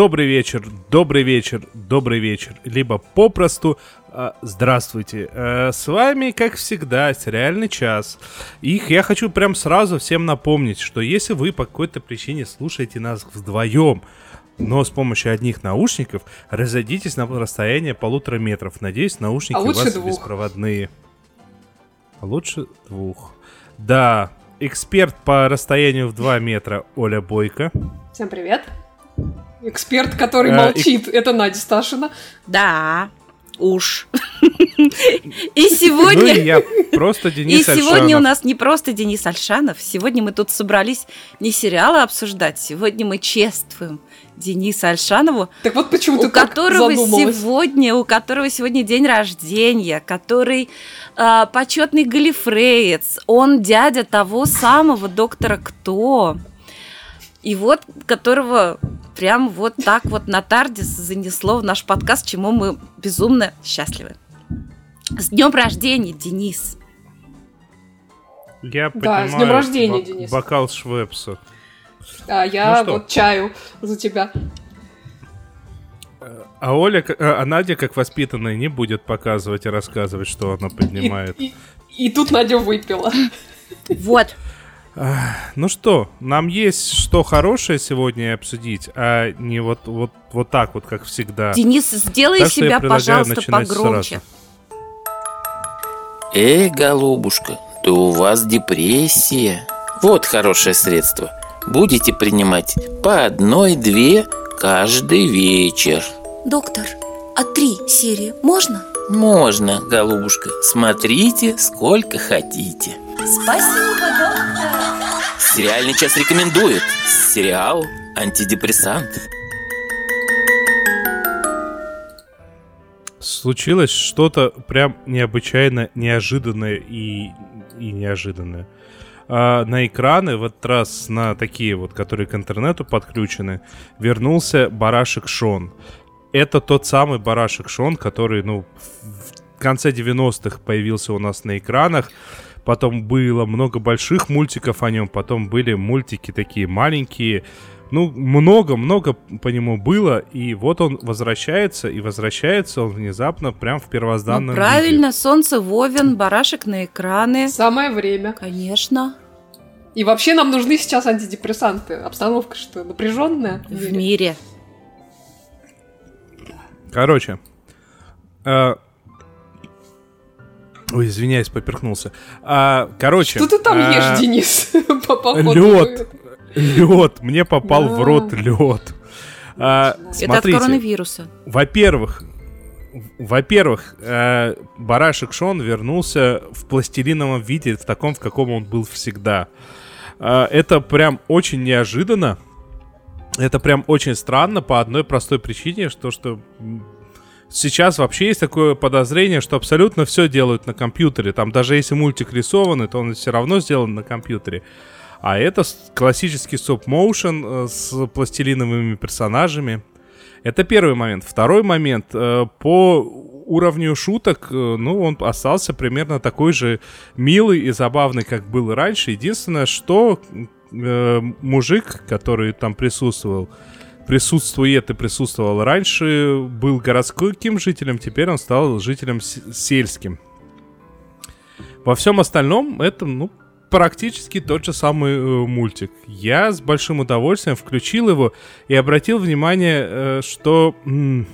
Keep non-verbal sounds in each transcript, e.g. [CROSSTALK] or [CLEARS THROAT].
Добрый вечер, добрый вечер, добрый вечер. Либо попросту а, здравствуйте. А, с вами, как всегда, сериальный час. И я хочу прям сразу всем напомнить, что если вы по какой-то причине слушаете нас вдвоем, но с помощью одних наушников, разойдитесь на расстояние полутора метров. Надеюсь, наушники А у вас двух. беспроводные. А Лучше двух. Да, эксперт по расстоянию в 2 метра Оля Бойко. Всем привет. Эксперт, который Э, молчит, это Надя Сташина. Да, уж. [LAUGHS] И Ну сегодня... и я просто И Денис сегодня Альшанов. у нас не просто Денис Альшанов, сегодня мы тут собрались не сериалы обсуждать, сегодня мы чествуем Дениса Альшанову, Так вот почему у ты которого сегодня, у которого сегодня день рождения, который а, почетный галифреец, он дядя того самого доктора Кто, и вот которого прям вот так вот на Тардис занесло в наш подкаст, чему мы безумно счастливы. С днем рождения, Денис! Я Да, с поднимаю днем рождения, бок- Денис. Бокал Швепса. А я Ну вот чаю за тебя. А Оля, к- а Надя, как воспитанная, не будет показывать и рассказывать, что она И, поднимает. и- и тут Надя выпила. Вот, Ну что, нам есть что хорошее сегодня обсудить, а не вот, вот, вот так вот, как всегда. Денис, сделай Так себя, пожалуйста, погромче. Эй, голубушка, да у вас депрессия. Вот хорошее средство. Будете принимать по одной-две каждый вечер. Доктор, а три серии можно? Можно, голубушка. Смотрите, сколько хотите. Спасибо. Сериальный час рекомендует. Сериал «Антидепрессант». Случилось что-то прям необычайно неожиданное и, и неожиданное. А, на экраны, в этот раз на такие вот, которые к интернету подключены, вернулся барашек Шон. Это тот самый барашек Шон, который, ну, в конце 90-х появился у нас на экранах. Потом было много больших мультиков о нем, потом были мультики такие маленькие. Ну, много-много по нему было, и вот он возвращается, и возвращается он внезапно прям в Ну, первозданном виде. правильно, солнце Вовен, барашек на экраны. Самое время. Конечно, И вообще нам нужны сейчас антидепрессанты. Обстановка что, напряженная? в мире. Короче. э, Ой, извиняюсь, поперхнулся. А, короче. Что ты там а, ешь, Денис? [LAUGHS] По походу. Лед. Лед. Мне попал в рот лед. А, Это от коронавируса. во-первых, во-первых, э, барашек Шон вернулся в пластилиновом виде, в таком, в каком он был всегда. А, это прям очень неожиданно. Это прям очень странно по одной простой причине, что, что сейчас вообще есть такое подозрение, что абсолютно все делают на компьютере. Там даже если мультик рисованный, то он все равно сделан на компьютере. А это классический стоп-моушен э, с пластилиновыми персонажами. Это первый момент. Второй момент. э, По уровню шуток, э, ну, он остался примерно такой же милый и забавный, как был раньше. Единственное, что мужик, который там присутствовал, присутствует и присутствовал раньше, был городским жителем, теперь он стал жителем сельским. Во всем остальном это, ну, практически тот же самый э, мультик. Я с большим удовольствием включил его и обратил внимание, э, что, м,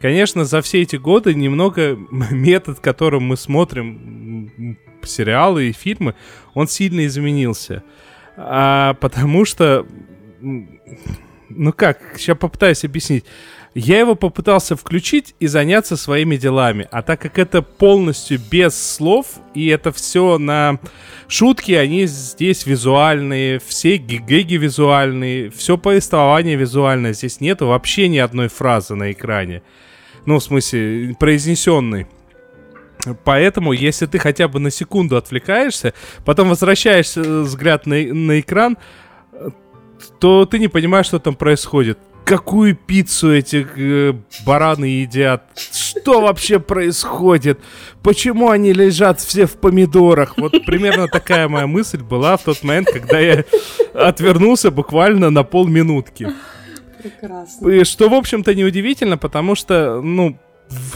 конечно, за все эти годы немного [LAUGHS] метод, которым мы смотрим м, сериалы и фильмы, он сильно изменился. А, потому что, м, ну как, сейчас попытаюсь объяснить. Я его попытался включить и заняться своими делами. А так как это полностью без слов, и это все на шутки, они здесь визуальные, все гигэги визуальные, все повествование визуальное. Здесь нету вообще ни одной фразы на экране. Ну, в смысле, произнесенный. Поэтому, если ты хотя бы на секунду отвлекаешься, потом возвращаешься э, взгляд на, на экран, э, то ты не понимаешь, что там происходит. Какую пиццу эти э, бараны едят? Что вообще происходит? Почему они лежат все в помидорах? Вот примерно такая моя мысль была в тот момент, когда я отвернулся буквально на полминутки. Прекрасно. И Что, в общем-то, неудивительно, потому что, ну,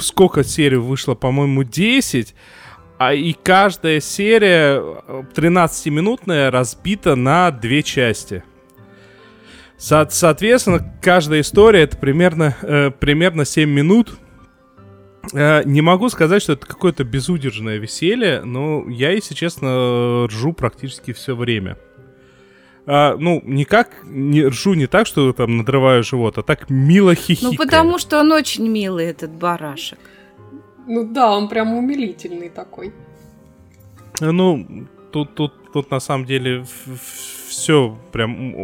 сколько серий вышло, по-моему, 10, а и каждая серия э, 13-минутная разбита на две части. Со- соответственно, каждая история это примерно, э, примерно 7 минут. Э, не могу сказать, что это какое-то безудержное веселье, но я, если честно, ржу практически все время. А, ну, никак, не ржу не так, что там надрываю живот, а так мило хихикаю. Ну, потому что он очень милый, этот барашек. Ну да, он прям умилительный такой. Ну, тут, тут, тут на самом деле все прям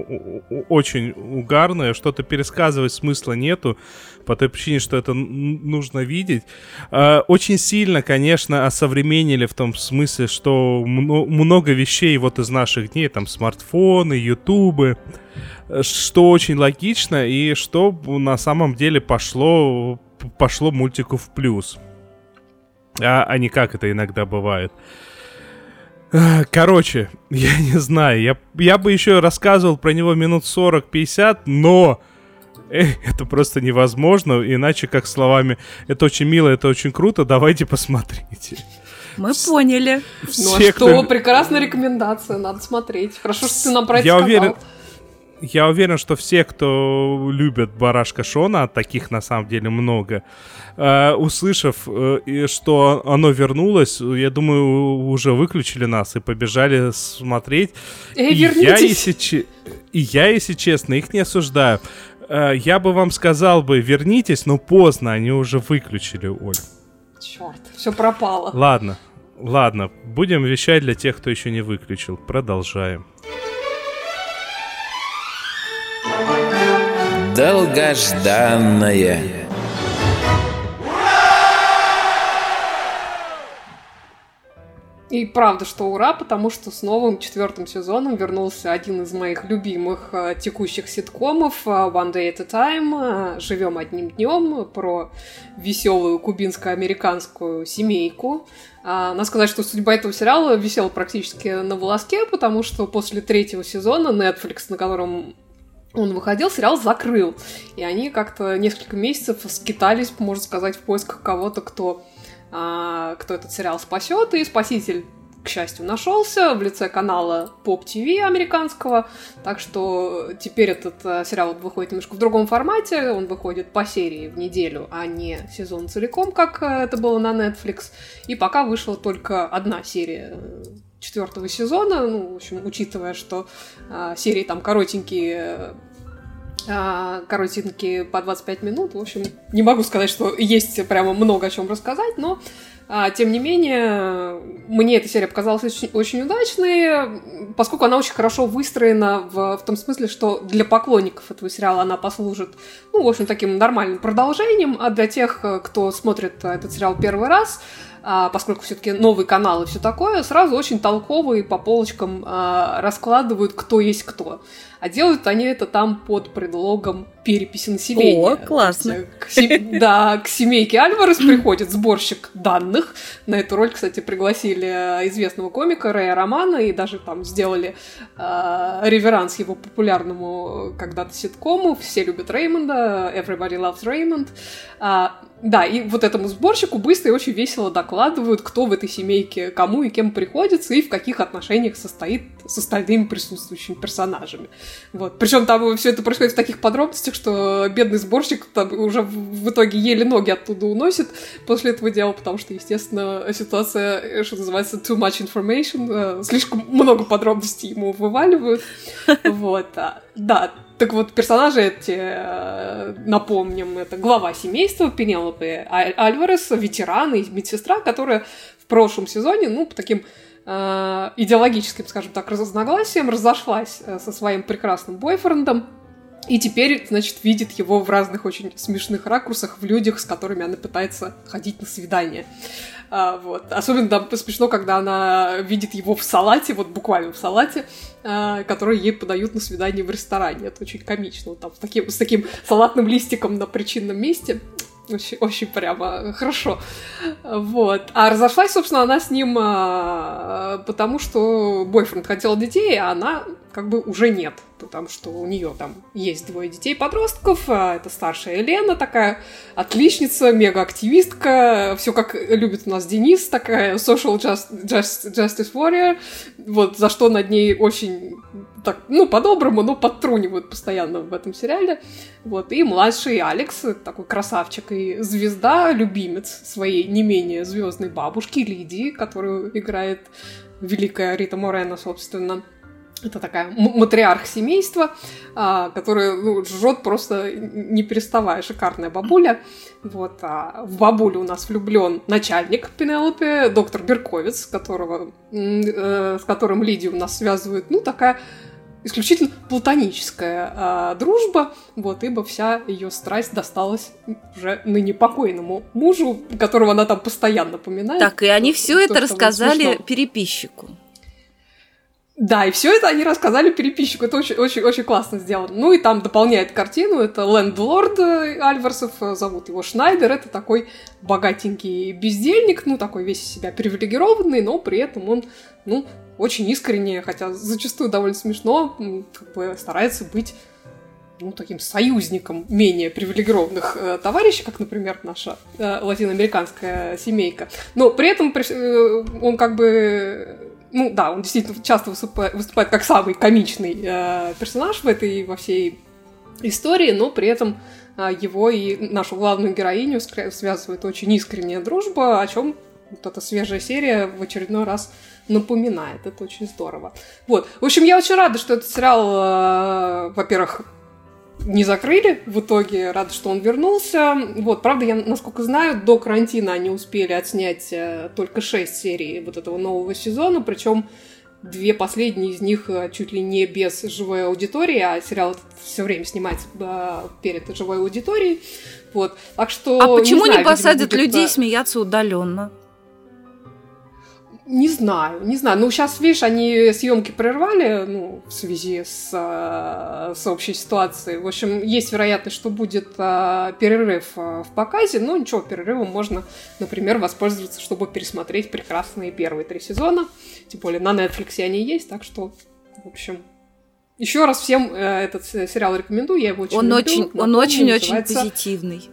очень угарное, что-то пересказывать смысла нету, по той причине, что это нужно видеть. А, Очень сильно, конечно, осовременили в том смысле, что мно- много вещей вот из наших дней, там смартфоны, ютубы, что очень логично и что на самом деле пошло, пошло мультику в плюс. А, а не как это иногда бывает. А, Короче, [LAUGHS] я не знаю, я, я бы еще рассказывал про него минут 40-50, но э, это просто невозможно, иначе как словами «это очень мило, это очень круто, давайте посмотрите». Мы поняли. Ну а Все, что, кто- прекрасная рекомендация, надо смотреть. Хорошо, что ты нам про это Я сказал. уверен, я уверен, что все, кто любят барашка Шона, а таких на самом деле много, э, услышав, э, что оно вернулось, я думаю, уже выключили нас и побежали смотреть. Эй, И я, вернитесь! если, че- и я, если честно, их не осуждаю. Э, Я бы вам сказал бы, вернитесь, но поздно, они уже выключили, Оль. Черт, все пропало. Ладно, ладно, будем вещать для тех, кто еще не выключил. Продолжаем. Долгожданная. И правда, что ура, потому что с новым четвертым сезоном вернулся один из моих любимых э, текущих ситкомов э, One Day at a Time. э, Живем одним днем про веселую кубинско-американскую семейку. А, надо сказать, что судьба этого сериала висела практически на волоске, потому что после третьего сезона Netflix, на котором он выходил, сериал закрыл. И они как-то несколько месяцев скитались, можно сказать, в поисках кого-то, кто а, кто этот сериал спасет, и спаситель, к счастью, нашелся в лице канала Pop TV американского, так что теперь этот а, сериал выходит немножко в другом формате, он выходит по серии в неделю, а не сезон целиком, как а, это было на Netflix, и пока вышла только одна серия четвертого сезона, ну, в общем, учитывая, что а, серии там коротенькие, а, коротенькие по 25 минут. В общем, не могу сказать, что есть прямо много о чем рассказать, но а, тем не менее, мне эта серия показалась очень, очень удачной, поскольку она очень хорошо выстроена в, в том смысле, что для поклонников этого сериала она послужит, ну, в общем, таким нормальным продолжением, а для тех, э, кто смотрит э, этот сериал первый раз, поскольку все-таки новый канал и все такое, сразу очень толково и по полочкам а, раскладывают, кто есть кто. А делают они это там под предлогом переписи населения. О, классно. Э, к се- [LAUGHS] Да, к семейке Альварес приходит сборщик данных. На эту роль, кстати, пригласили э, известного комика Рэя Романа и даже там сделали э, реверанс его популярному э, когда-то ситкому «Все любят Реймонда», «Everybody loves Raymond». А, да, и вот этому сборщику быстро и очень весело докладывают, кто в этой семейке кому и кем приходится, и в каких отношениях состоит с остальными присутствующими персонажами. Вот. Причем там все это происходит в таких подробностях, что бедный сборщик там уже в итоге еле ноги оттуда уносит после этого дела, потому что, естественно, ситуация, э, что называется, too much information, э, слишком много подробностей ему вываливают. [LAUGHS] Вот. а, Да, так вот, персонажи эти, э, напомним, это глава семейства Пенелопы Аль- Альварес, ветеран и медсестра, которая в прошлом сезоне, ну, по таким идеологическим, скажем так, разногласиям разошлась э, со своим прекрасным бойфрендом, И теперь, значит, видит его в разных очень смешных ракурсах в людях, с которыми она пытается ходить на свидание. А, вот. Особенно там смешно, когда она видит его в салате, вот буквально в салате, а, который ей подают на свидание в ресторане. Это очень комично. Вот там с таким, с таким салатным листиком на причинном месте. Очень, очень прямо хорошо. Вот. А разошлась, собственно, она с ним а, потому, что бойфренд хотел детей, а она как бы уже нет потому что у нее там есть двое детей-подростков, а это старшая Елена, такая отличница, мега-активистка, все как любит у нас Денис, такая social just, just, justice warrior, вот, за что над ней очень, так, ну, по-доброму, но подтрунивают постоянно в этом сериале, вот, и младший Алекс, такой красавчик и звезда, любимец своей не менее звездной бабушки Лидии, которую играет великая Рита Морена, собственно, это такая матриарх семейства, а, которая ну, жжет просто не переставая. Шикарная бабуля. Вот, а в бабулю у нас влюблен начальник Пенелопе, доктор Берковец, которого, э, с которым Лидию у нас связывает, ну, такая исключительно платоническая а, дружба, вот, ибо вся ее страсть досталась уже ныне покойному мужу, которого она там постоянно поминает. Так, и они все это рассказали переписчику. Да, и все это они рассказали переписчику. Это очень, очень, очень классно сделано. Ну и там дополняет картину. Это лендлорд э, Альварсов, э, зовут его Шнайдер. Это такой богатенький бездельник, ну такой весь из себя привилегированный, но при этом он, ну, очень искренне, хотя зачастую довольно смешно, как бы старается быть ну, таким союзником менее привилегированных э, товарищей, как, например, наша э, латиноамериканская семейка. Но при этом э, он как бы ну да, он действительно часто выступает, выступает как самый комичный э, персонаж в этой во всей истории, но при этом э, его и нашу главную героиню связывает очень искренняя дружба, о чем вот эта свежая серия в очередной раз напоминает. Это очень здорово. Вот. В общем, я очень рада, что этот сериал, э, во-первых, не закрыли в итоге. Рада, что он вернулся. Вот, правда, я, насколько знаю, до карантина они успели отснять э, только 6 серий вот этого нового сезона, причем две последние из них э, чуть ли не без живой аудитории, а сериал все время снимается э, перед живой аудиторией. Вот. Так что. А почему не, знаю, не посадят будет... людей смеяться удаленно? Не знаю, не знаю. Ну, сейчас, видишь, они съемки прервали, ну, в связи с, э, с общей ситуацией. В общем, есть вероятность, что будет э, перерыв э, в показе. Но ничего, перерывом можно, например, воспользоваться, чтобы пересмотреть прекрасные первые три сезона. Тем более на Netflix они есть, так что, в общем, еще раз всем э, этот сериал рекомендую, я его очень он люблю. Очень, он очень-очень позитивный.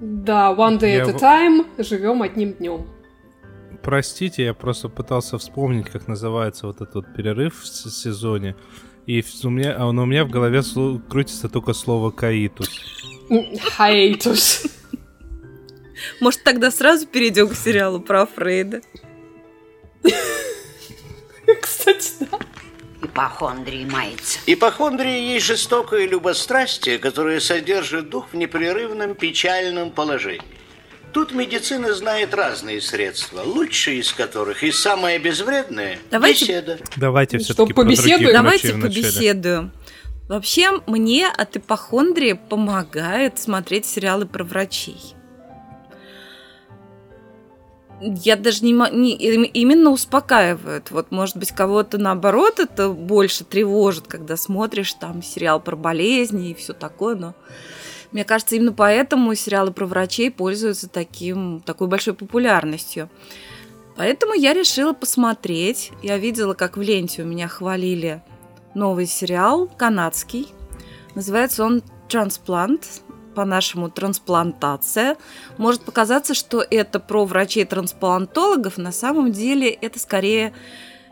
Да, One Day я at a Time, живем одним днем простите, я просто пытался вспомнить, как называется вот этот вот перерыв в сезоне. И у меня, а у меня в голове крутится только слово «каитус». Хаитус. Может, тогда сразу перейдем к сериалу про Фрейда? Кстати, да. Ипохондрии мается. Ипохондрия есть жестокое любострастие, которое содержит дух в непрерывном печальном положении. Тут медицина знает разные средства, лучшие из которых и самое безвредное Давайте... беседа. Давайте все-таки побеседуем. Давайте побеседуем. Вообще, мне от ипохондрии помогает смотреть сериалы про врачей. Я даже не, не именно успокаивают. Вот, может быть, кого-то наоборот это больше тревожит, когда смотришь там сериал про болезни и все такое, но мне кажется, именно поэтому сериалы про врачей пользуются таким, такой большой популярностью. Поэтому я решила посмотреть. Я видела, как в ленте у меня хвалили новый сериал канадский. Называется он «Трансплант», по-нашему трансплантация. Может показаться, что это про врачей-трансплантологов. На самом деле это скорее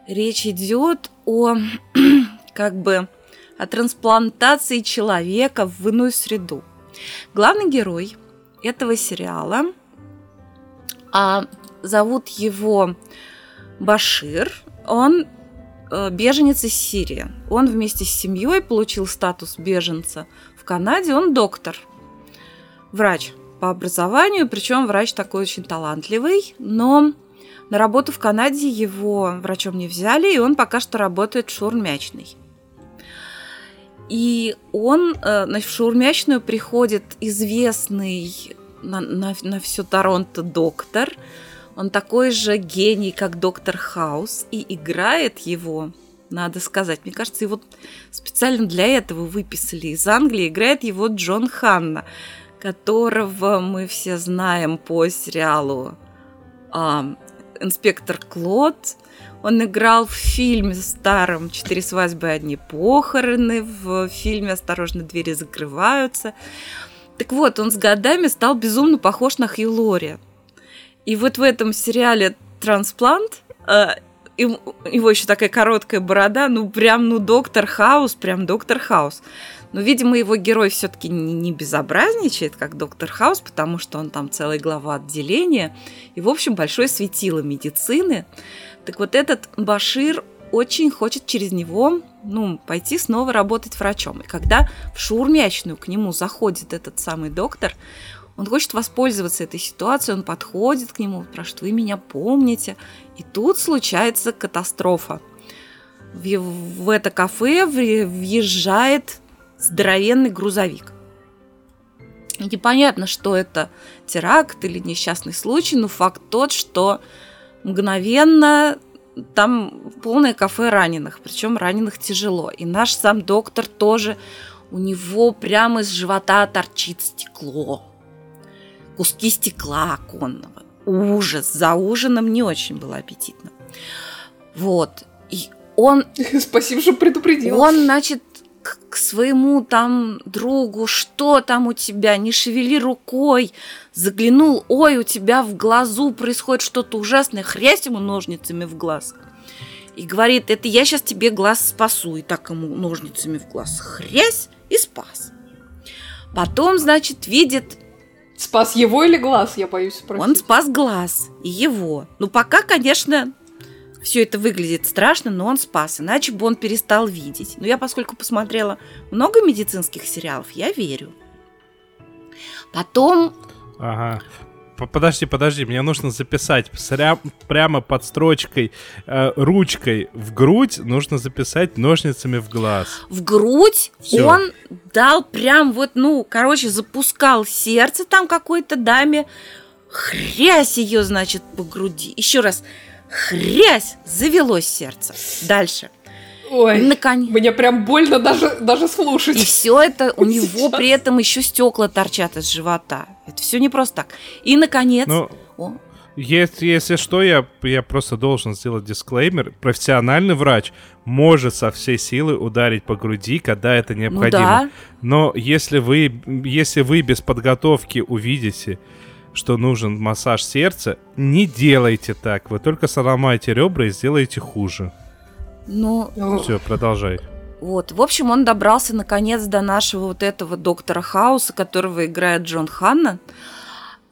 речь идет о [CLEARS THROAT] как бы о трансплантации человека в иную среду. Главный герой этого сериала, а зовут его Башир, он э, беженец из Сирии. Он вместе с семьей получил статус беженца в Канаде. Он доктор, врач по образованию, причем врач такой очень талантливый, но на работу в Канаде его врачом не взяли, и он пока что работает шурмячный. И он э, в шаурмячную приходит известный на, на, на всю Торонто доктор. Он такой же гений, как доктор Хаус, и играет его, надо сказать, мне кажется, его специально для этого выписали из Англии, играет его Джон Ханна, которого мы все знаем по сериалу а, «Инспектор Клод», он играл в фильме старом «Четыре свадьбы, одни похороны», в фильме «Осторожно, двери закрываются». Так вот, он с годами стал безумно похож на Хью Лори. И вот в этом сериале «Трансплант» э, его еще такая короткая борода, ну прям, ну доктор Хаус, прям доктор Хаус. Но, видимо, его герой все-таки не безобразничает, как доктор Хаус, потому что он там целая глава отделения. И, в общем, большое светило медицины. Так вот, этот Башир очень хочет через него ну, пойти снова работать врачом. И когда в шаурмячную к нему заходит этот самый доктор, он хочет воспользоваться этой ситуацией, он подходит к нему, спрашивает, вы меня помните? И тут случается катастрофа. В, в это кафе въезжает здоровенный грузовик. И непонятно, что это теракт или несчастный случай, но факт тот, что мгновенно там полное кафе раненых, причем раненых тяжело. И наш сам доктор тоже, у него прямо из живота торчит стекло. Куски стекла оконного. Ужас. За ужином не очень было аппетитно. Вот. И он... [LAUGHS] Спасибо, что предупредил. Он, значит, к, к своему там другу, что там у тебя, не шевели рукой, заглянул, ой, у тебя в глазу происходит что-то ужасное, хрясь ему ножницами в глаз. И говорит, это я сейчас тебе глаз спасу. И так ему ножницами в глаз хрясь и спас. Потом, значит, видит... Спас его или глаз, я боюсь спросить. Он спас глаз и его. Ну, пока, конечно, все это выглядит страшно, но он спас, иначе бы он перестал видеть. Но я, поскольку посмотрела много медицинских сериалов, я верю. Потом... Ага. Подожди, подожди, мне нужно записать прям, прямо под строчкой, э, ручкой в грудь нужно записать ножницами в глаз. В грудь Всё. он дал прям вот, ну, короче, запускал сердце там какой-то даме, хрясь ее, значит, по груди. Еще раз, Хрясь! Завелось сердце. Дальше. Ой, Наконец... мне прям больно даже, даже слушать. И все это у [LAUGHS] него Сейчас. при этом еще стекла торчат из живота. Это все не просто так. И наконец. Ну, О. Если, если что, я, я просто должен сделать дисклеймер. Профессиональный врач может со всей силы ударить по груди, когда это необходимо. Ну, да. Но если вы, если вы без подготовки увидите что нужен массаж сердца, не делайте так. Вы только сломаете ребра и сделаете хуже. Ну... Все, продолжай. Вот, в общем, он добрался наконец до нашего вот этого доктора Хауса, которого играет Джон Ханна.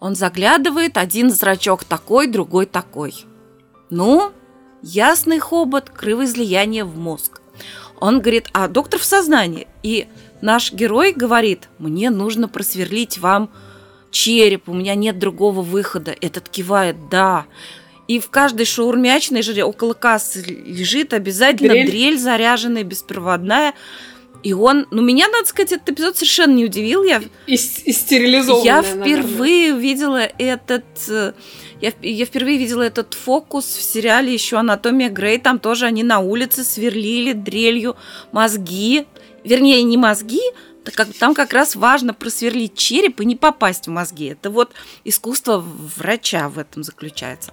Он заглядывает, один зрачок такой, другой такой. Ну, ясный хобот, кровоизлияние в мозг. Он говорит, а доктор в сознании. И наш герой говорит, мне нужно просверлить вам череп, у меня нет другого выхода. Этот кивает, да. И в каждой шаурмячной же около кассы лежит обязательно дрель, дрель заряженная, беспроводная. И он, ну меня, надо сказать, этот эпизод совершенно не удивил. Я, и, и стерилизованная, Я впервые наверное. видела этот... Я, я впервые видела этот фокус в сериале еще «Анатомия Грей». Там тоже они на улице сверлили дрелью мозги. Вернее, не мозги, как, там как раз важно просверлить череп и не попасть в мозги. Это вот искусство врача в этом заключается.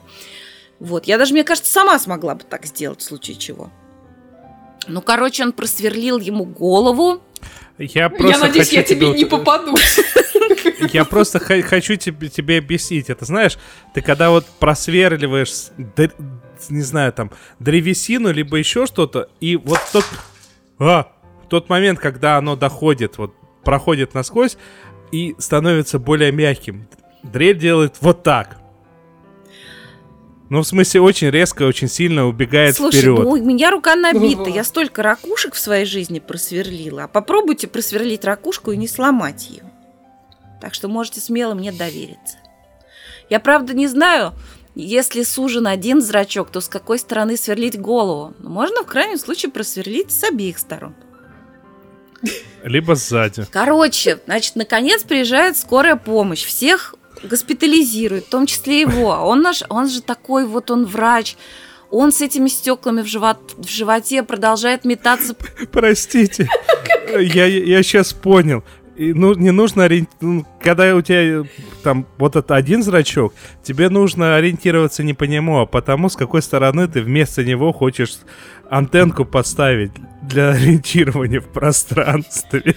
Вот, я даже, мне кажется, сама смогла бы так сделать в случае чего. Ну, короче, он просверлил ему голову. Я просто я надеюсь, хочу я тебе, тебе не попадусь. [LAUGHS] Я просто хочу тебе, тебе объяснить. Это знаешь, ты когда вот просверливаешь, не знаю, там, древесину, либо еще что-то, и вот тот... А, тот момент, когда оно доходит, вот проходит насквозь и становится более мягким. Дрель делает вот так. Ну, в смысле, очень резко, очень сильно убегает Слушай, вперед. ну, у меня рука набита. [LAUGHS] Я столько ракушек в своей жизни просверлила. А попробуйте просверлить ракушку и не сломать ее. Так что можете смело мне довериться. Я, правда, не знаю, если сужен один зрачок, то с какой стороны сверлить голову. Но можно в крайнем случае просверлить с обеих сторон. Либо сзади. Короче, значит, наконец приезжает скорая помощь. Всех госпитализирует, в том числе его. [LAUGHS] Он, наш, он же такой вот, он врач. Он с этими стеклами в, живот, в животе продолжает метаться. Простите, [LAUGHS] я, я сейчас понял. И, ну, не нужно ориентироваться, когда у тебя там вот этот один зрачок, тебе нужно ориентироваться не по нему, а по тому, с какой стороны ты вместо него хочешь антенку поставить для [LAUGHS] ориентирования в пространстве.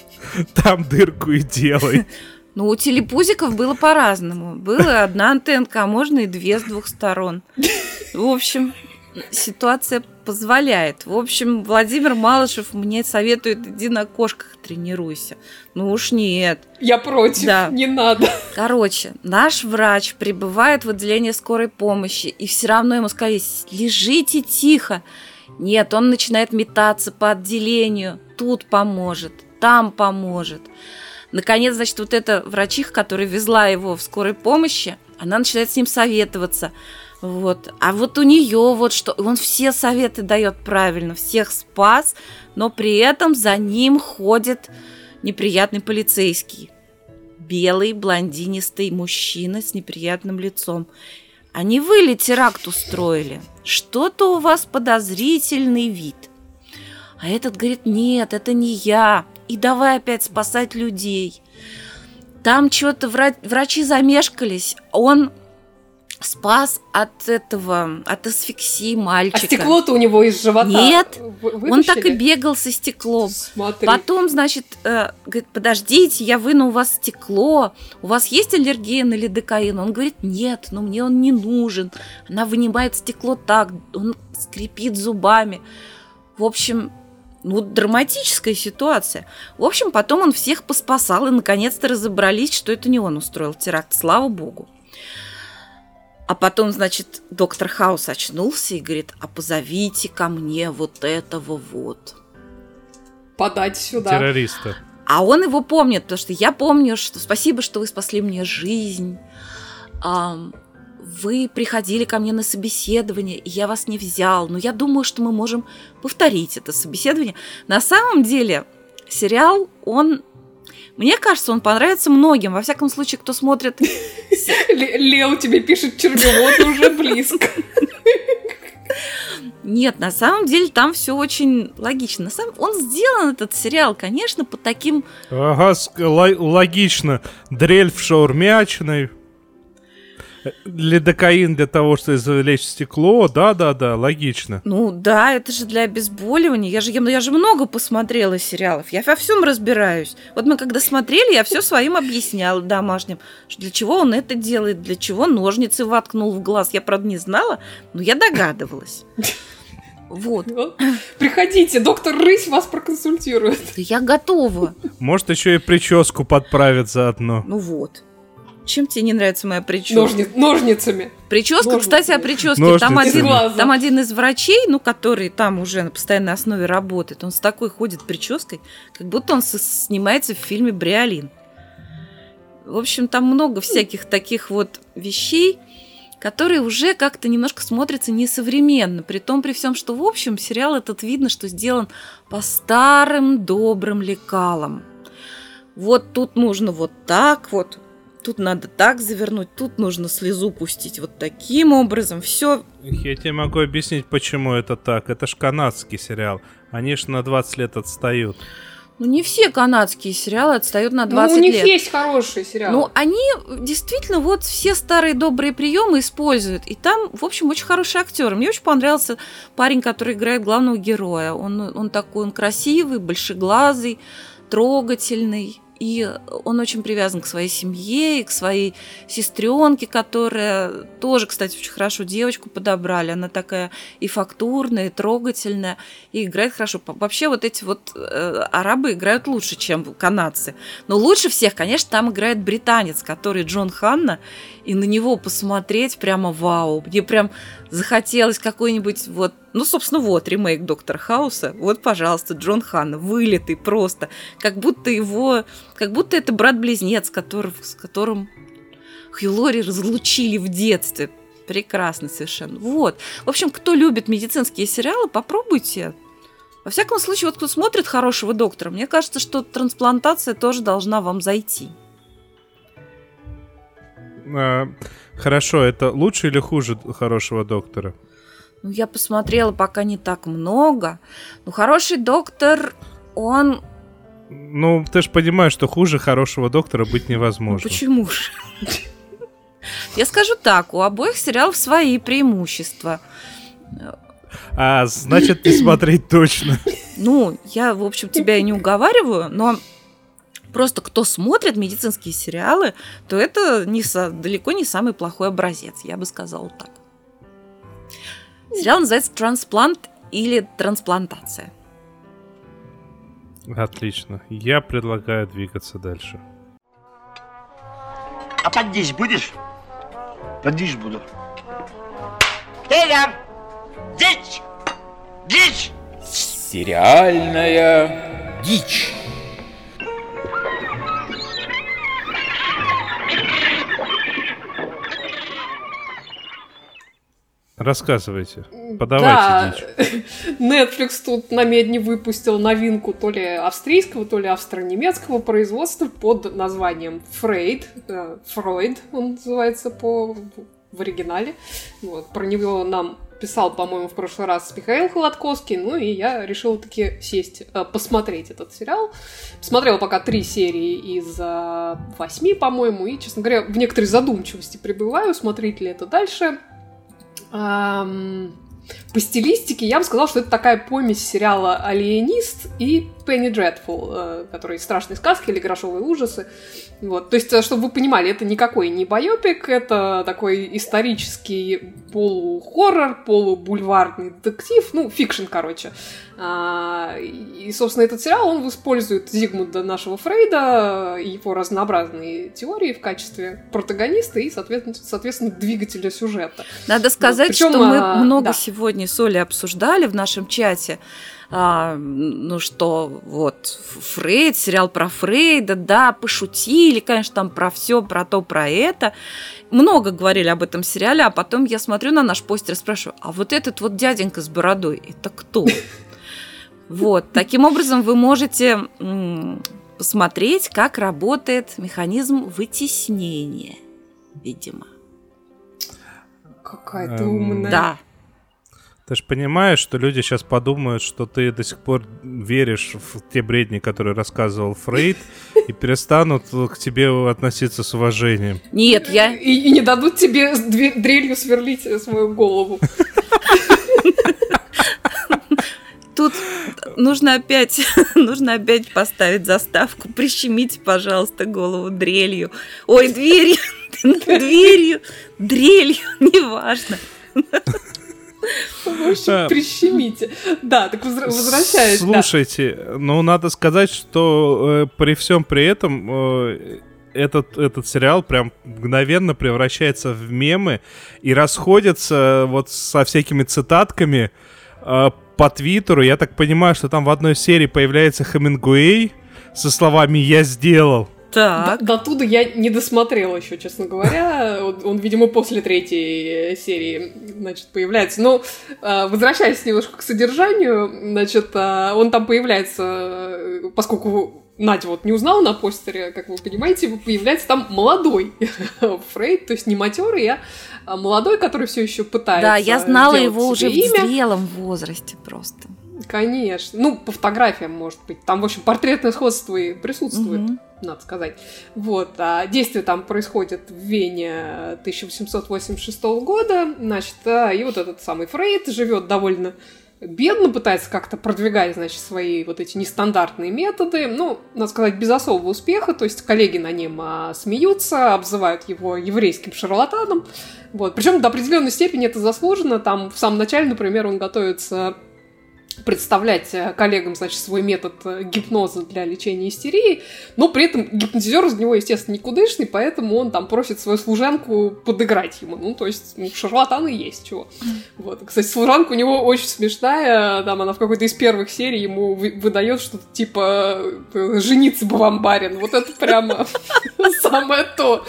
[LAUGHS] Там дырку и делай. [LAUGHS] Ну, у телепузиков было по-разному. Была одна антенка, а можно и две с двух сторон. В общем, ситуация позволяет. В общем, Владимир Малышев мне советует, иди на кошках тренируйся. Ну уж нет. Я против, Да. не надо. Короче, наш врач прибывает в отделение скорой помощи, и все равно ему сказали, лежите тихо. Нет, он начинает метаться по отделению. Тут поможет, там поможет. Наконец, значит, вот эта врачиха, которая везла его в скорой помощи, она начинает с ним советоваться. Вот. А вот у нее вот что, он все советы дает правильно, всех спас, но при этом за ним ходит неприятный полицейский. Белый, блондинистый мужчина с неприятным лицом. А не вы ли теракт устроили? Что-то у вас подозрительный вид. А этот говорит, нет, это не я. И давай опять спасать людей. Там что-то врачи замешкались. Он спас от этого, от асфиксии А мальчика. стекло-то у него из живота Нет, вы- Он так и вытащили? бегал со стеклом. Смотри. Потом, значит, э, говорит, подождите, я выну у вас стекло. У вас есть аллергия на лидокаин? Он говорит, нет, но мне он не нужен. Она вынимает стекло так, он скрипит зубами. В общем, ну, драматическая ситуация. В общем, потом он всех поспасал, и наконец-то разобрались, что это не он устроил теракт, слава богу. А потом, значит, доктор Хаус очнулся и говорит, а позовите ко мне вот этого вот. Подать сюда. Террориста. А он его помнит, потому что я помню, что спасибо, что вы спасли мне жизнь. Вы приходили ко мне на собеседование, и я вас не взял. Но я думаю, что мы можем повторить это собеседование. На самом деле, сериал, он... Мне кажется, он понравится многим. Во всяком случае, кто смотрит... [LAUGHS] Ле- Лео тебе пишет червивод уже близко. Нет, на самом деле там все очень логично. На самом... Он сделан, этот сериал, конечно, по таким Ага, логично. Дрель в шаурмячной. Лидокаин для того, чтобы извлечь стекло. Да-да-да, логично. Ну да, это же для обезболивания. Я же, я, я же много посмотрела сериалов. Я во всем разбираюсь. Вот мы когда смотрели, я все своим объясняла домашним, что для чего он это делает, для чего ножницы воткнул в глаз. Я, правда, не знала, но я догадывалась. Вот. Ну, Приходите, доктор Рысь вас проконсультирует. Да Я готова. Может, еще и прическу подправить заодно. Ну вот. Чем тебе не нравится моя прическа? Ножни- Ножницами. Прическа, Ножницами. кстати, о прическе. Ножницами. Там один, там один из врачей, ну, который там уже на постоянной основе работает, он с такой ходит прической, как будто он снимается в фильме «Бриолин». В общем, там много всяких таких вот вещей, которые уже как-то немножко смотрятся несовременно. При том, при всем, что, в общем, сериал этот видно, что сделан по старым добрым лекалам. Вот тут нужно вот так вот, тут надо так завернуть, тут нужно слезу пустить вот таким образом. Все Я тебе могу объяснить, почему это так. Это ж канадский сериал. Они ж на 20 лет отстают. Ну, не все канадские сериалы отстают на 20 ну, у них лет. есть хорошие сериалы. Ну, они действительно вот все старые добрые приемы используют. И там, в общем, очень хорошие актеры. Мне очень понравился парень, который играет главного героя. Он, он такой, он красивый, большеглазый, трогательный. И он очень привязан к своей семье и к своей сестренке, которая тоже, кстати, очень хорошо девочку подобрали. Она такая и фактурная, и трогательная, и играет хорошо. Вообще вот эти вот э, арабы играют лучше, чем канадцы. Но лучше всех, конечно, там играет британец, который Джон Ханна, и на него посмотреть прямо вау. Мне прям захотелось какой-нибудь вот, ну, собственно, вот ремейк Доктора Хауса. Вот, пожалуйста, Джон Ханна, вылитый просто, как будто его, как будто это брат-близнец, который, с которым Хью Лори разлучили в детстве. Прекрасно совершенно. Вот. В общем, кто любит медицинские сериалы, попробуйте. Во всяком случае, вот кто смотрит хорошего доктора, мне кажется, что трансплантация тоже должна вам зайти. А, хорошо, это лучше или хуже хорошего доктора? Ну, я посмотрела пока не так много. Но хороший доктор, он... Ну, ты же понимаешь, что хуже хорошего доктора быть Ну, невозможно. почему же? Я скажу так, у обоих сериалов свои преимущества. А, значит, не смотреть точно. Ну, я, в общем, тебя и не уговариваю, но просто кто смотрит медицинские сериалы, то это не со- далеко не самый плохой образец, я бы сказала так. Сериал называется «Трансплант» или «Трансплантация». Отлично. Я предлагаю двигаться дальше. А поддись будешь? Подишь буду. Теля! Дичь! Дичь! Сериальная дичь. Рассказывайте. Подавайте да, дичь. [LAUGHS] Netflix тут на медне выпустил новинку то ли австрийского, то ли австро-немецкого производства под названием Фрейд. Э, Фройд он называется по в оригинале. Вот, про него нам писал, по-моему, в прошлый раз Михаил Холодковский, ну и я решила таки сесть, э, посмотреть этот сериал. Посмотрела пока три серии из э, восьми, по-моему, и, честно говоря, в некоторой задумчивости пребываю, смотреть ли это дальше. Ам, по стилистике я бы сказала, что это такая помесь сериала «Алиенист» и «Penny Dreadful», э, который «Страшные сказки» или «Грошовые ужасы». Вот. То есть, э, чтобы вы понимали, это никакой не байопик, это такой исторический полухоррор, полубульварный детектив, ну, fiction, короче. А, и, собственно, этот сериал, он использует Зигмунда нашего Фрейда, и его разнообразные теории в качестве протагониста и, соответственно, соответственно двигателя сюжета. Надо сказать, причем, что мы а, много да. сегодня с Олей обсуждали в нашем чате. А, ну что, вот, Фрейд, сериал про Фрейда, да, пошутили, конечно, там про все, про то, про это. Много говорили об этом сериале, а потом я смотрю на наш постер и спрашиваю, а вот этот вот дяденька с бородой, это кто? Вот, таким образом вы можете посмотреть, как работает механизм вытеснения, видимо. Какая ты Эм, умная. Да. Ты же понимаешь, что люди сейчас подумают, что ты до сих пор веришь в те бредни, которые рассказывал Фрейд, и перестанут к тебе относиться с уважением. Нет, я, И, и не дадут тебе дрелью сверлить э, свою голову. Тут нужно опять, [LAUGHS] нужно опять поставить заставку. Прищемите, пожалуйста, голову дрелью. Ой, дверью, [LAUGHS] дверью, дрелью, неважно. [LAUGHS] В общем, А. прищемите. Да, так возвращаясь. да. Слушайте, ну надо сказать, что э, при всем при этом э, этот, этот сериал прям мгновенно превращается в мемы и расходится вот со всякими цитатками э, по Твиттеру. Я так понимаю, что там в одной серии появляется Хемингуэй со словами «Я сделал». Так, До, до туда я не досмотрела еще, честно говоря. Он, он, видимо, после третьей э, серии, значит, появляется. Но, э, возвращаясь немножко к содержанию, значит, э, он там появляется, поскольку Надя вот не узнала на постере, как вы понимаете, появляется там молодой [LAUGHS] Фрейд, то есть не матерый, а а молодой, который все еще пытается да, я знала его уже себе в имя. зрелом возрасте просто. Конечно. Ну, по фотографиям, может быть. Там, в общем, портретное сходство и присутствует, Мгм. надо сказать. Вот. А действие там происходит в Вене 1886 года. Значит, а, и вот этот самый Фрейд живет довольно бедно, пытается как-то продвигать, значит, свои вот эти нестандартные методы. Ну, надо сказать, без особого успеха. То есть коллеги на нем а, смеются, обзывают его еврейским шарлатаном. Вот. Причем до определенной степени это заслуженно. Там в самом начале, например, он готовится представлять э, коллегам, значит, свой метод э, гипноза для лечения истерии, но при этом гипнотизер из него, естественно, никудышный, поэтому он там просит свою служанку подыграть ему. Ну, то есть, ну, шарлатаны есть, чего. Вот. Кстати, служанка у него очень смешная, там она в какой-то из первых серий ему вы- выдает что-то типа э, «жениться бы вам, барин». Вот это прямо [LAUGHS] самое то.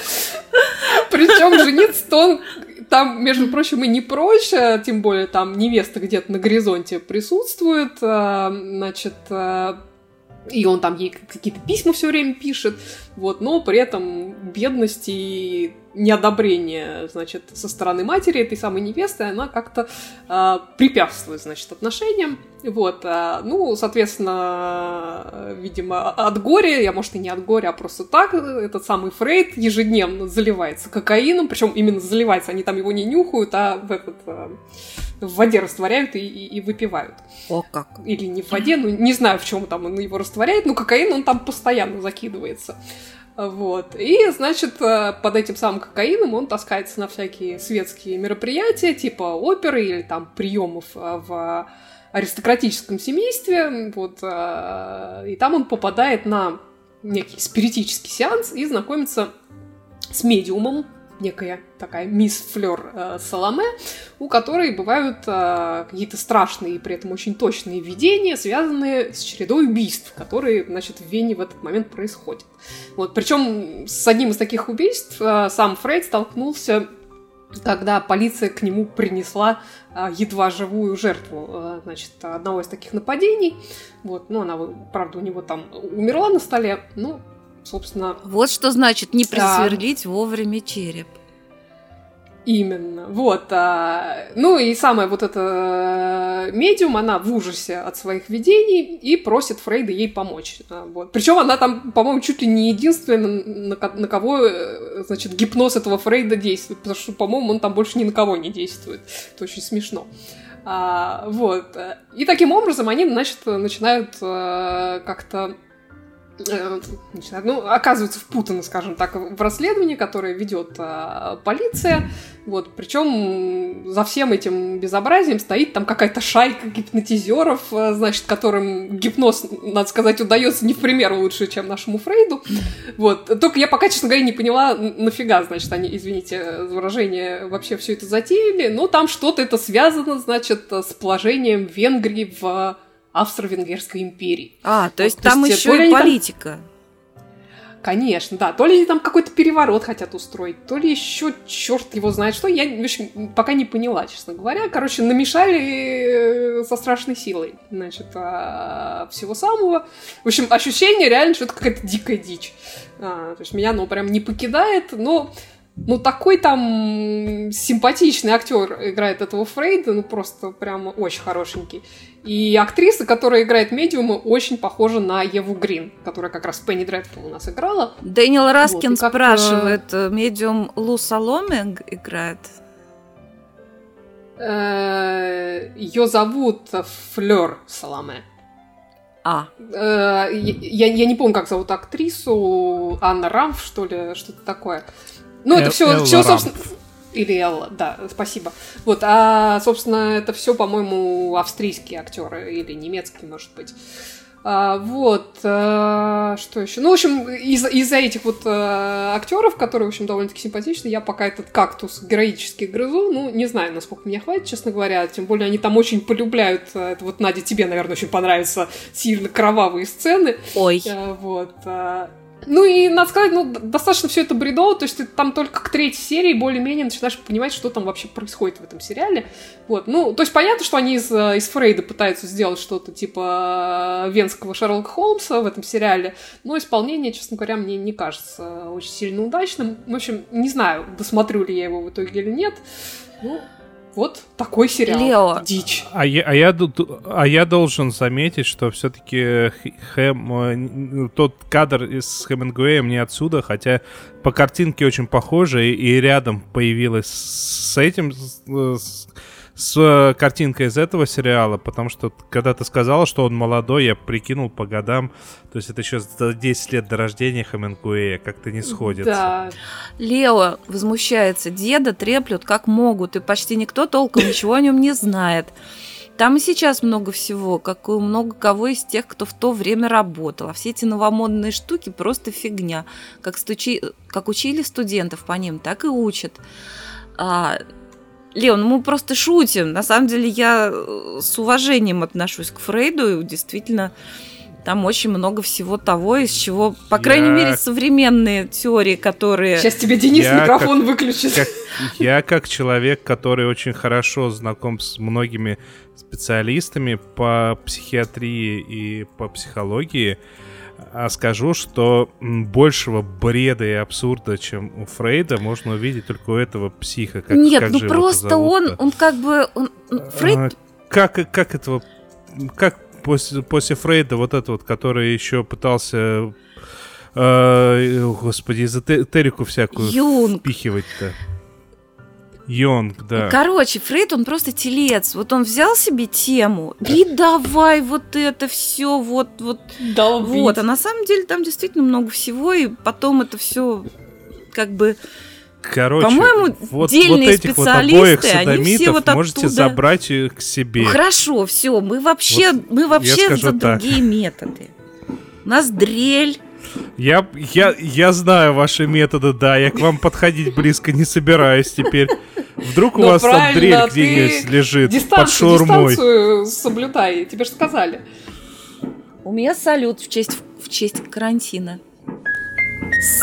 Причем жениться-то он там, между прочим, и не проще, тем более там невеста где-то на горизонте присутствует, а, значит, а, и он там ей какие-то письма все время пишет, вот, но при этом бедность и неодобрение, значит, со стороны матери этой самой невесты, она как-то э, препятствует, значит, отношениям, вот, э, ну, соответственно, видимо, от горя, я, может, и не от горя, а просто так, этот самый Фрейд ежедневно заливается кокаином, причем именно заливается, они там его не нюхают, а в этот... Э, в воде растворяют и, и, и выпивают. О, как. Или не в воде, ну не знаю, в чем там он его растворяет, но кокаин он там постоянно закидывается. Вот. И, значит, э, под этим самым кокаином он таскается на всякие светские мероприятия, типа оперы или там приемов э, в аристократическом семействе. Вот. Э, и там он попадает на некий спиритический сеанс и знакомится с медиумом, некая такая мисс Флёр э, Саламе, у которой бывают э, какие-то страшные и при этом очень точные видения, связанные с чередой убийств, которые, значит, в Вене в этот момент происходят. Вот, причем с одним из таких убийств э, сам Фрейд столкнулся когда полиция к нему принесла а, едва живую жертву, а, значит, одного из таких нападений. Вот, ну, она, правда, у него там умерла на столе, ну, собственно... Вот что значит не присверлить да. вовремя череп. Именно. Вот. А, ну и самая вот эта э, медиум, она в ужасе от своих видений и просит Фрейда ей помочь. А, вот. Причем она там, по-моему, чуть ли не единственная, на, на кого, э, значит, гипноз этого Фрейда действует. Потому что, по-моему, он там больше ни на кого не действует. Это очень смешно. А, вот. И таким образом они, значит, начинают а, как-то Э, ну, оказывается впутаны, скажем так, в расследование, которое ведет а, полиция. Вот, причем за всем этим безобразием стоит там какая-то шайка гипнотизеров, а, значит, которым гипноз, надо сказать, удается не в пример лучше, чем нашему Фрейду. Вот. Только я пока, честно говоря, не поняла, нафига, значит, они, извините выражение, вообще все это затеяли. Но там что-то это связано, значит, с положением Венгрии в Австро-Венгерской империи. А, то есть вот, там то есть, еще и политика. Там... Конечно, да. То ли они там какой-то переворот хотят устроить, то ли еще черт его знает что. Я, в общем, пока не поняла, честно говоря. Короче, намешали э, со страшной силой, значит, а, всего самого. В общем, ощущение реально, что это какая-то дикая дичь. А, то есть меня оно прям не покидает, но ну, такой там симпатичный актер играет этого Фрейда, ну, просто прямо очень хорошенький. И актриса, которая играет медиума, очень похожа на Еву Грин, которая как раз Пенни Дредфул у нас играла. Дэниел Раскин вот, спрашивает, э, медиум Лу Саломе играет? Э, Ее зовут Флёр Саломе. А. Э, я, я не помню, как зовут актрису. Анна Рамф, что ли, что-то такое. Ну, это все, все, собственно... Или Элла, да, спасибо. Вот, а, собственно, это все, по-моему, австрийские актеры или немецкие, может быть. А, вот, а, что еще? Ну, в общем, из- из-за этих вот а, актеров, которые, в общем, довольно-таки симпатичны, я пока этот кактус героически грызу. Ну, не знаю, насколько мне хватит, честно говоря. Тем более, они там очень полюбляют. Это вот, Надя, тебе, наверное, очень понравятся сильно кровавые сцены. Ой. А, вот. А, ну и, надо сказать, ну, достаточно все это бредово, то есть ты там только к третьей серии более-менее начинаешь понимать, что там вообще происходит в этом сериале. Вот, ну, то есть понятно, что они из, э, из Фрейда пытаются сделать что-то типа э, венского Шерлока Холмса в этом сериале, но исполнение, честно говоря, мне не кажется очень сильно удачным. В общем, не знаю, досмотрю ли я его в итоге или нет. Ну, вот такой сериал. Лео. Дичь. А я, а я, а я должен заметить, что все-таки Хэм, э, тот кадр из Хемингуэем не отсюда, хотя по картинке очень похоже, и, и рядом появилась с этим, с, с э, картинкой из этого сериала, потому что когда ты сказала, что он молодой, я прикинул по годам, то есть это еще за 10 лет до рождения Хемингуэя, как-то не сходится. Да. Лео возмущается, деда треплют как могут, и почти никто толком ничего о нем не знает. Там и сейчас много всего, как и много кого из тех, кто в то время работал. А все эти новомодные штуки просто фигня. Как, стучи... как учили студентов по ним, так и учат. А, Леон, мы просто шутим. На самом деле я э, с уважением отношусь к Фрейду. И действительно, Там очень много всего того, из чего, по крайней Я- мере, современные теории, которые... Сейчас тебе Денис Я микрофон как- выключит. Как- я как человек, который очень хорошо знаком с многими специалистами по психиатрии и по психологии, скажу, что большего бреда и абсурда, чем у Фрейда, можно увидеть только у этого психа. Как, Нет, как ну просто он, он как бы... он- он- Фрейд А, как, как этого... Как после, после Фрейда вот это вот, который еще пытался... э, господи, эзотерику всякую Юнг. впихивать-то. Йонг, да. Короче, Фрейд, он просто телец. Вот он взял себе тему, и давай вот это все, вот, вот, Долбить. вот. А на самом деле там действительно много всего, и потом это все как бы... Короче, По-моему, вот, дельные вот этих вот специалисты, обоих они все вот можете оттуда. забрать э, к себе. Хорошо, все, мы вообще, Вот мы вообще за так. другие методы. У нас дрель. Я, я, я знаю ваши методы, да, я к вам подходить близко не собираюсь теперь. Вдруг у Ну, вас там дрель где-нибудь лежит под шаурмой. дистанцию соблюдай, тебе же сказали. У меня салют в честь, в честь карантина.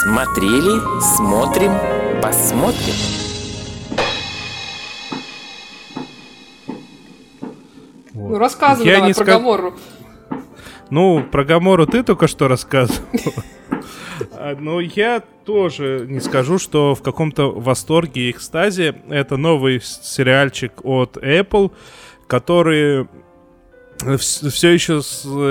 Смотрели, смотрим, посмотрим. Ну, рассказывай Я давай не про ска- Гамору. Ну, про Гамору ты только что рассказывал. А, Но я тоже не скажу, что в каком-то восторге и экстазе. Это новый сериальчик от Apple, который все еще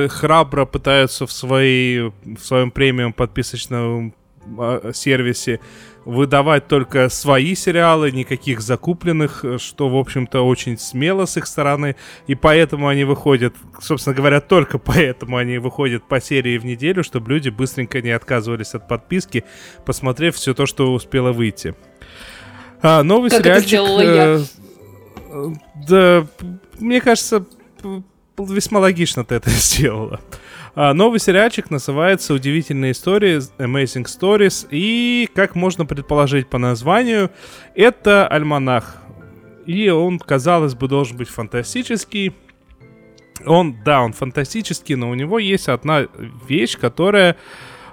храбро пытаются в, своей, в своем премиум подписочном а, сервисе выдавать только свои сериалы, никаких закупленных, э, что, в общем-то, очень смело с их стороны, и поэтому они выходят, собственно говоря, только [LAUGHS] поэтому они выходят по серии в неделю, чтобы люди быстренько не отказывались от подписки, посмотрев все то, что успело выйти. А, новый Как это сериальчик... сделала я. э, э, Да, мне кажется, весьма логично ты это [LAUGHS] сделала. А, новый сериальчик называется «Удивительные истории», Amazing Stories, и, как можно предположить по названию, это альманах. И он, казалось бы, должен быть фантастический. Он, да, он фантастический, но у него есть одна вещь, которая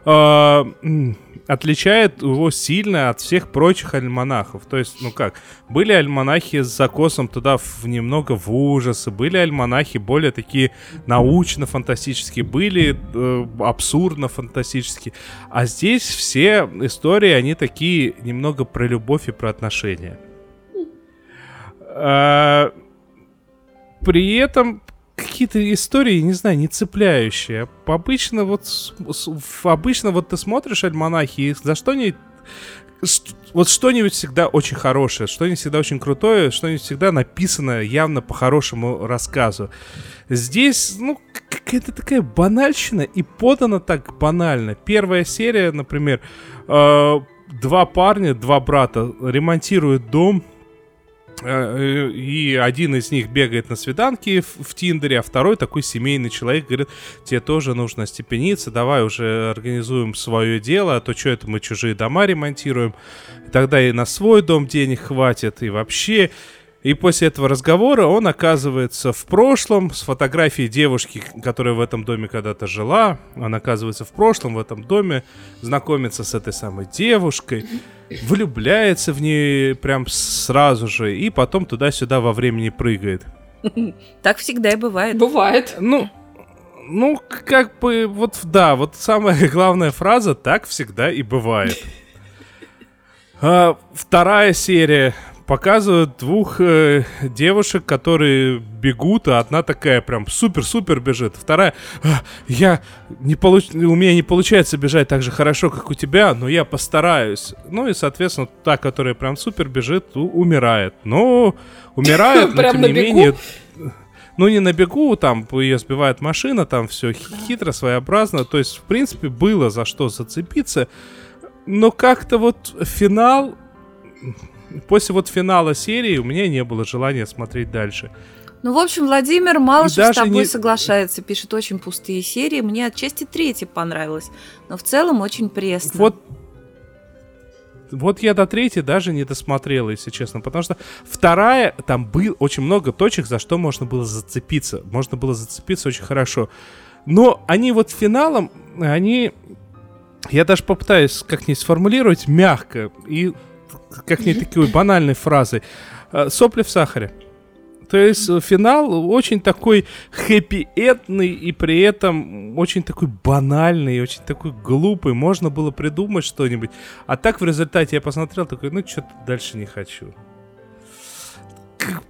э, м, отличает его сильно от всех прочих альманахов. То есть, ну как, были альманахи с закосом туда в, немного в ужасы, были альманахи более такие научно-фантастические, были э, абсурдно-фантастические. А здесь все истории, они такие немного про любовь и про отношения. А, при этом какие-то истории, не знаю, не цепляющие. Обычно вот, обычно вот ты смотришь альманахи, и за что-нибудь вот что-нибудь всегда очень хорошее, что-нибудь всегда очень крутое, что-нибудь всегда написано явно по хорошему рассказу. Здесь, ну, какая-то такая банальщина и подана так банально. Первая серия, например, э, два парня, два брата ремонтируют дом, И один из них бегает на свиданки в, в Тиндере, а второй такой семейный человек говорит, тебе тоже нужно степениться, давай уже организуем свое дело, а то что это мы чужие дома ремонтируем, тогда и на свой дом денег хватит, и вообще... И после этого разговора он оказывается в прошлом с фотографией девушки, которая в этом доме когда-то жила. Он оказывается в прошлом в этом доме, знакомится с этой самой девушкой, влюбляется в нее прям сразу же, и потом туда-сюда во времени прыгает. [LAUGHS] Так всегда и бывает. Бывает. Ну, ну, как бы, вот, да, вот самая [LAUGHS] главная фраза «так всегда и бывает». [LAUGHS] А, вторая серия показывают двух э, девушек, которые бегут, а одна такая прям супер-супер бежит. Вторая, «А, я не получ... у меня не получается бежать так же хорошо, как у тебя, но я постараюсь. Ну и, соответственно, та, которая прям супер бежит, у- умирает. Но умирает, [LAUGHS] но тем не менее... Ну, не на бегу, там ее сбивает машина, там все хитро, своеобразно. То есть, в принципе, было за что зацепиться. Но как-то вот финал... После вот финала серии у меня не было желания смотреть дальше. Ну, в общем, Владимир Малышев с тобой не- соглашается, пишет очень пустые серии. Мне отчасти третья понравилась, но в целом очень пресно. Вот вот я до третьей даже не досмотрел, если честно, потому что вторая, там был очень много точек, за что можно было зацепиться. Можно было зацепиться очень хорошо. Но они вот финалом, они... Я даже попытаюсь как-нибудь сформулировать мягко и как-нибудь такой банальной фразой. Э, Сопли в сахаре. То есть э, финал очень такой хэппи-этный и при этом очень такой банальный очень такой глупый. Можно было придумать что-нибудь. А так в результате я посмотрел такой, ну что-то дальше не хочу.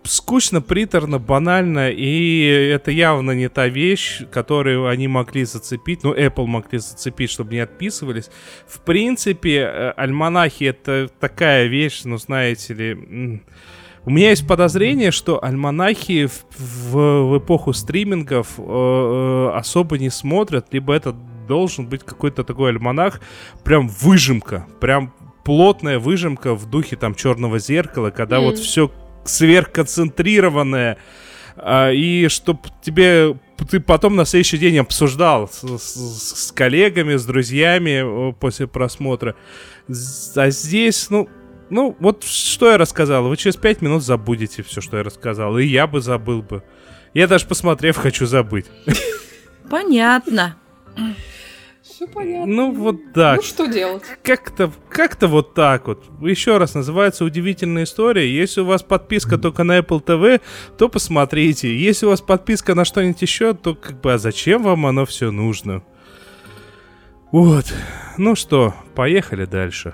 Скучно, приторно, банально, и это явно не та вещь, которую они могли зацепить, ну, Apple могли зацепить, чтобы не отписывались. В принципе, э, альманахи это такая вещь, ну, знаете ли, у меня есть подозрение, что альманахи в, в- в эпоху стримингов э, э, особо не смотрят, либо это должен быть какой-то такой альманах, прям выжимка, прям плотная выжимка в духе там черного зеркала, когда Мгм. вот все сверхконцентрированное, а, и чтоб тебе ты потом на следующий день обсуждал с, с- с коллегами, с друзьями после просмотра. А здесь, ну, ну, вот что я рассказал. Вы через пять минут забудете все, что я рассказал. И я бы забыл бы. Я даже посмотрев, хочу забыть. Понятно. Все понятно. Ну, вот так. Ну, что делать? Как-то, как-то вот так вот. Еще раз, называется «Удивительная история». Если у вас подписка только на Apple TV, то посмотрите. Если у вас подписка на что-нибудь еще, то как бы, а зачем вам оно все нужно? Вот. Ну что, поехали дальше.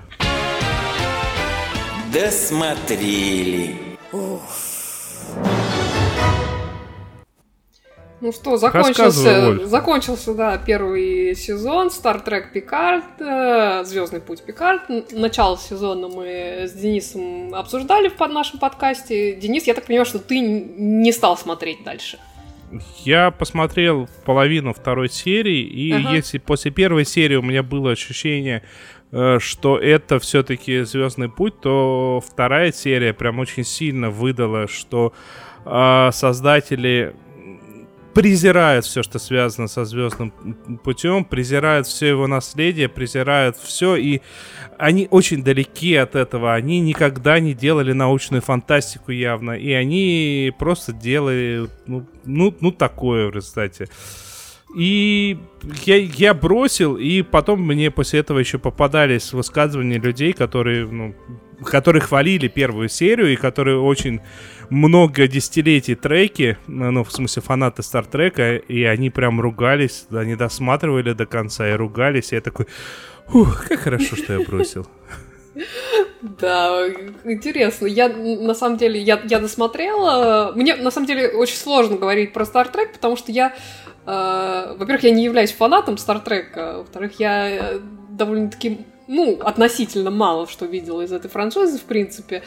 Досмотрели. Ну что, закончился, закончился, да, первый сезон Star Trek Picard, Звездный путь Пикард. Начало сезона мы с Денисом обсуждали в под нашем подкасте. Денис, я так понимаю, что ты не стал смотреть дальше. Я посмотрел половину второй серии, и Ага. если после первой серии у меня было ощущение, э, что это все-таки Звездный путь, то вторая серия прям очень сильно выдала, что э, создатели презирают все, что связано со Звездным путем, презирают все его наследие, презирают все, и они очень далеки от этого. Они никогда не делали научную фантастику явно, и они просто делали, ну, ну, ну такое в результате. И я, я бросил, и потом мне после этого еще попадались высказывания людей, которые, ну, которые хвалили первую серию, и которые очень много десятилетий треки, ну, в смысле, фанаты Стартрека, и они прям ругались, они досматривали до конца и ругались, и я такой, ух, как хорошо, что я бросил. Да, интересно. Я, на самом деле, я, я досмотрела. Мне, на самом деле, очень сложно говорить про Trek, потому что я, э, во-первых, я не являюсь фанатом Star Trek, а во-вторых, я э, довольно-таки, ну, относительно мало что видела из этой франшизы, в принципе.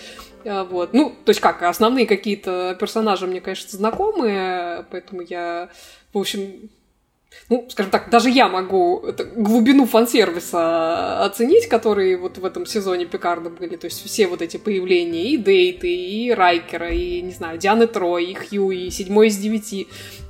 А, Вот. Ну, то есть как, основные какие-то персонажи мне, конечно, знакомые, поэтому я, в общем, ну, скажем так, даже я могу глубину фан-сервиса оценить, которые вот в этом сезоне Пикарда были. То есть все вот эти появления и Дейты, и Райкера, и, не знаю, Дианы Трой, и Хью, и Седьмой из девяти.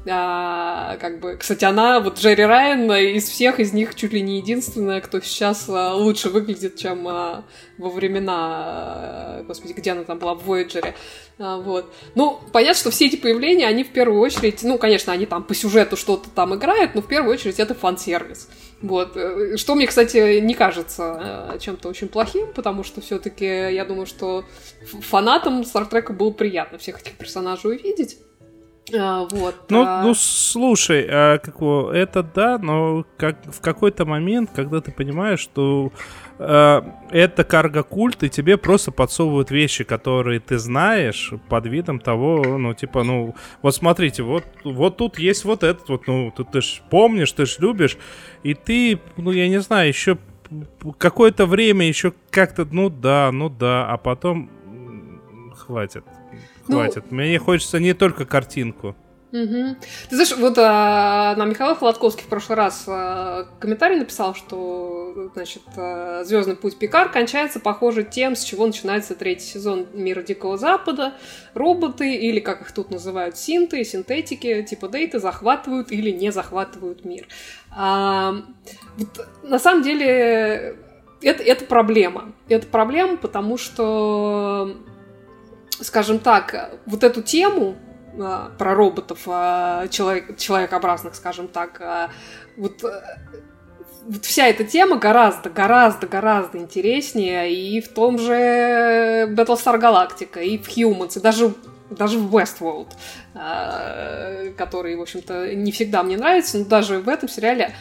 А, как бы, кстати, она, вот Джерри Райан, из всех из них чуть ли не единственная, кто сейчас а, лучше выглядит, чем а, во времена, а, господи, где она там была, в Voyager. А, вот. Ну, понятно, что все эти появления, они в первую очередь, ну, конечно, они там по сюжету что-то там играют, но в первую очередь это фан-сервис. Вот. Э, Что мне, кстати, не кажется э, чем-то очень плохим, потому что все-таки я думаю, что фанатам Стартрека было приятно всех этих персонажей увидеть. А, Вот. Ну, а, ну слушай, а, как это да, но как, в какой-то момент, когда ты понимаешь, что э, это карго-культ, и тебе просто подсовывают вещи, которые ты знаешь, под видом того, ну, типа, ну, вот смотрите, вот, вот тут есть вот этот вот, ну, ты, ты ж помнишь, ты ж любишь, и ты, ну, я не знаю, еще какое-то время еще как-то, ну да, ну да, а потом м, хватит, Ну, хватит. Мне хочется не только картинку. Мгм. Ты знаешь, вот а, нам Михаил Холодковский в прошлый раз а, комментарий написал, что значит Звездный путь Пикар кончается, похоже, тем, с чего начинается третий сезон Мира Дикого Запада. Роботы, или как их тут называют, синты, синтетики, типа дейты, захватывают или не захватывают мир. А, вот, на самом деле, это, это проблема. Это проблема, потому что, скажем так, вот эту тему а, про роботов а, человек, человекообразных, скажем так. А, вот, вот вся эта тема гораздо, гораздо, гораздо интереснее и в том же Battlestar Galactica, и в Humans, и даже даже в Westworld, который, в общем-то, не всегда мне нравится, но даже в этом сериале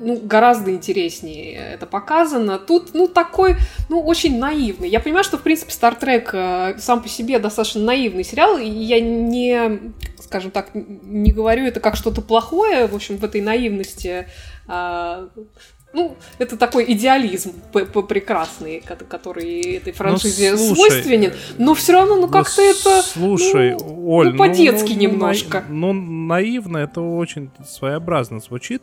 ну, гораздо интереснее это показано. Тут, ну, такой, ну, очень наивный. Я понимаю, что, в принципе, Trek э, сам по себе достаточно наивный сериал, и я не, скажем так, не говорю это как что-то плохое, в общем, в этой наивности а, ну, это такой идеализм прекрасный, который этой франшизе ну, слушай, свойственен, но все равно, ну, как-то ну, это... Слушай, ну, Оль, ну, по-детски ну, немножко. Ну, наивно, это очень своеобразно звучит,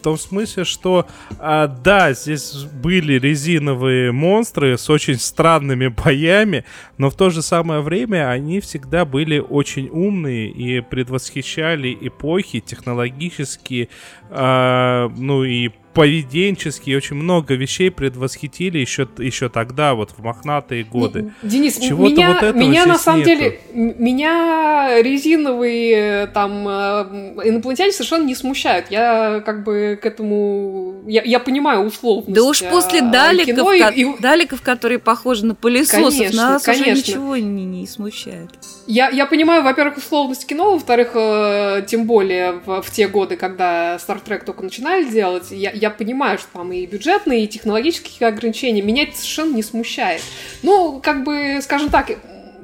том смысле, что, а, да, здесь были резиновые монстры с очень странными [LAUGHS] боями, но в то же самое время они всегда были очень умные и предвосхищали эпохи технологические, а, ну и поведенческие, очень много вещей предвосхитили еще, еще тогда, вот в мохнатые годы. Денис, Чего-то меня, вот меня на самом нету. деле, меня резиновые там э, инопланетяне совершенно не смущают. Я как бы к этому, я, я понимаю условность Да уж после э, даликов, кино, ко- и... даликов, которые похожи на пылесосов, конечно, нас конечно. уже ничего не, не смущает. Я, я понимаю, во-первых, условность кино, во-вторых, э, тем более в, в те годы, когда Star Trek только начинали делать, я, я понимаю, что там и бюджетные, и технологические ограничения. Меня это совершенно не смущает. Ну, как бы, скажем так,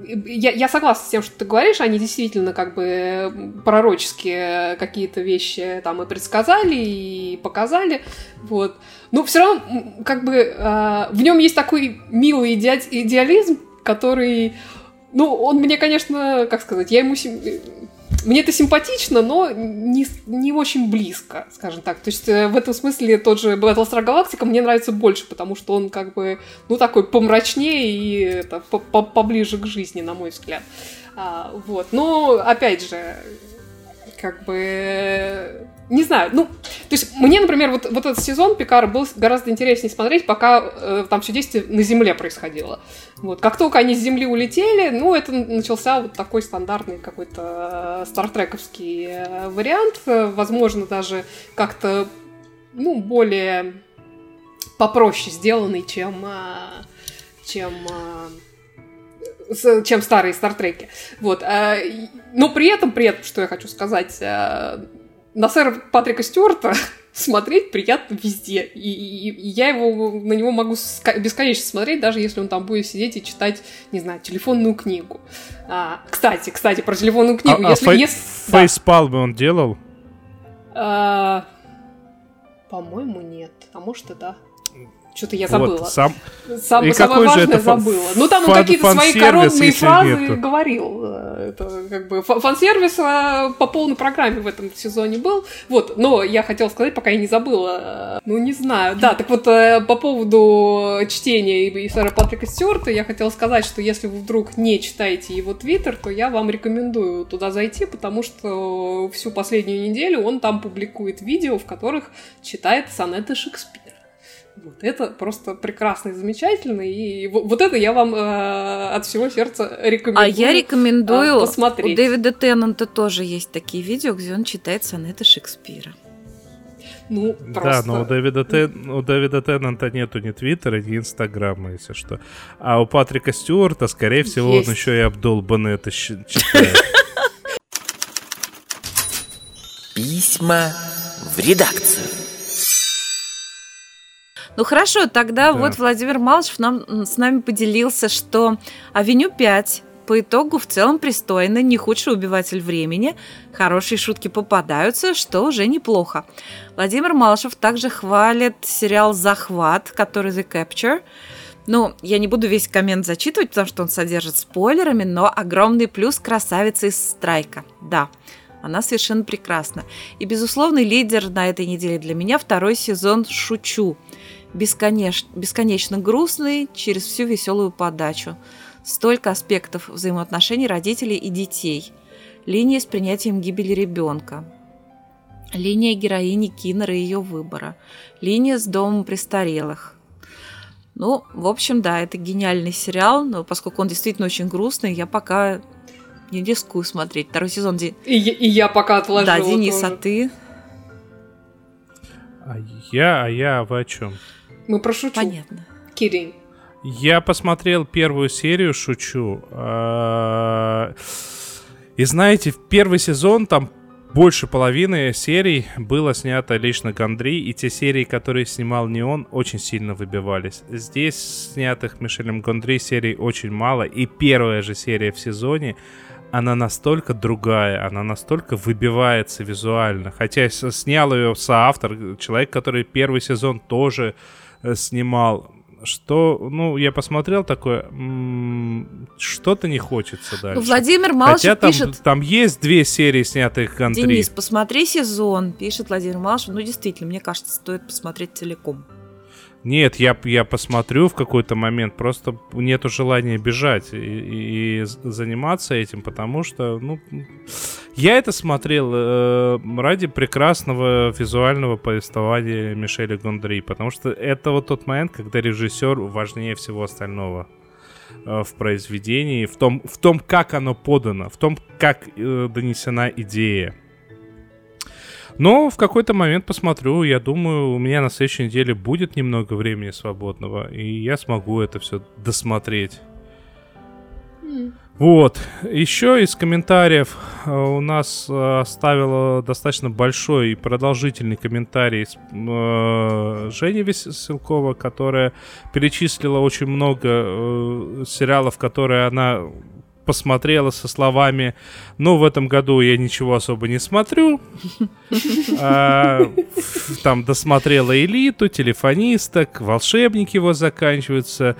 я, я согласна с тем, что ты говоришь, они действительно как бы пророческие какие-то вещи там и предсказали, и показали, вот. Но все равно, как бы, э, в нем есть такой милый иде идеализм, который, ну, он мне, конечно, как сказать, я ему мне это симпатично, но не, не очень близко, скажем так. То есть э, в этом смысле тот же Battlestar Galactica мне нравится больше, потому что он как бы, ну, такой помрачнее и это, поближе к жизни, на мой взгляд. А, вот. Но, опять же, как бы не знаю, ну, то есть мне, например, вот, вот этот сезон Пикара был гораздо интереснее смотреть, пока э, там все действие на Земле происходило. Вот, как только они с Земли улетели, ну, это начался вот такой стандартный какой-то э, стартрековский э, вариант, возможно, даже как-то, ну, более попроще сделанный, чем, э, чем чем старые Стартреки. Вот. Но при этом, при этом, что я хочу сказать, на сэра Патрика Стюарта [LAUGHS] смотреть приятно везде. И, и, и я его, на него могу бесконечно смотреть, даже если он там будет сидеть и читать, не знаю, телефонную книгу. А, кстати, кстати, про телефонную книгу. А, если, а фей, если, фейспалмы да. он делал? А, по-моему, нет. А может и да. Что-то я забыла. Вот, сам... Сам, и самое какой важное же это забыла. Ну, там он какие-то свои коронные фразы нету. говорил. Э, это как бы фан-сервис э, по полной программе в этом сезоне был. Вот, но я хотела сказать, пока я не забыла. Э, ну, не знаю. Да, так вот, по поводу чтения и сэра Патрика Стюарта, я хотела сказать, что если вы вдруг не читаете его твиттер, то я вам рекомендую туда зайти, потому что всю последнюю неделю он там публикует видео, в которых читает сонеты Шекспира. Вот это просто прекрасно и замечательно. И вот это я вам э, от всего сердца рекомендую. А я рекомендую э, посмотреть. У Дэвида Теннанта тоже есть такие видео, где он читает сонеты Шекспира. Ну, просто... Да, но у Дэвида, Тен... у Дэвида Теннанта нету ни Твиттера, ни Инстаграма, если что. А у Патрика Стюарта, скорее всего, есть. он еще и обдолбанно это читает. Письма в редакцию. Ну хорошо, тогда да. вот Владимир Малышев нам, с нами поделился, что Авеню 5 по итогу в целом пристойно, не худший убиватель времени, хорошие шутки попадаются, что уже неплохо. Владимир Малышев также хвалит сериал «Захват», который «The Capture», ну, я не буду весь коммент зачитывать, потому что он содержит спойлерами, но огромный плюс красавица из «Страйка». Да, она совершенно прекрасна. И, безусловный лидер на этой неделе для меня второй сезон «Шучу» бесконечно, бесконечно грустный через всю веселую подачу. Столько аспектов взаимоотношений родителей и детей. Линия с принятием гибели ребенка. Линия героини Киннера и ее выбора. Линия с домом престарелых. Ну, в общем, да, это гениальный сериал, но поскольку он действительно очень грустный, я пока Не рискую смотреть. Второй сезон... Ди- И, я- и я пока отложила Да, Денис, а тоже. ты? А я, а я, вы о чем? Мы про шучу. Понятно. Кирин. Я посмотрел первую серию, шучу. А, И знаете, в первый сезон там больше половины серий было снято лично Гондри, и те серии, которые снимал не он, очень сильно выбивались. Здесь снятых Мишелем Гондри серий очень мало, и первая же серия в сезоне, она настолько другая, она настолько выбивается визуально. Хотя снял ее соавтор, человек, который первый сезон тоже э, снимал. Что, ну, я посмотрел такое, что-то не хочется дальше. Ну, Владимир Малышев Хотя там, пишет... там есть две серии, снятых Гантри. Денис, посмотри сезон, пишет Владимир Малышев. Ну, действительно, мне кажется, стоит посмотреть целиком. Нет, я, я посмотрю в какой-то момент, просто нету желания бежать и, и заниматься этим, потому что, ну, я это смотрел э, ради прекрасного визуального повествования Мишеля Гондри, потому что это вот тот момент, когда режиссер важнее всего остального э, в произведении, в том, в том, как оно подано, в том, как э, донесена идея. Но в какой-то момент посмотрю, я думаю, у меня на следующей неделе будет немного времени свободного, и я смогу это все досмотреть. Вот. Еще из комментариев э, у нас э, оставила достаточно большой и продолжительный комментарий э, Женя Веселкова, которая перечислила очень много сериалов, которые она посмотрела со словами «Ну, в этом году я ничего особо не смотрю». [LAUGHS] А, Там досмотрела «Элиту», «Телефонисток», «Волшебники» его заканчиваются,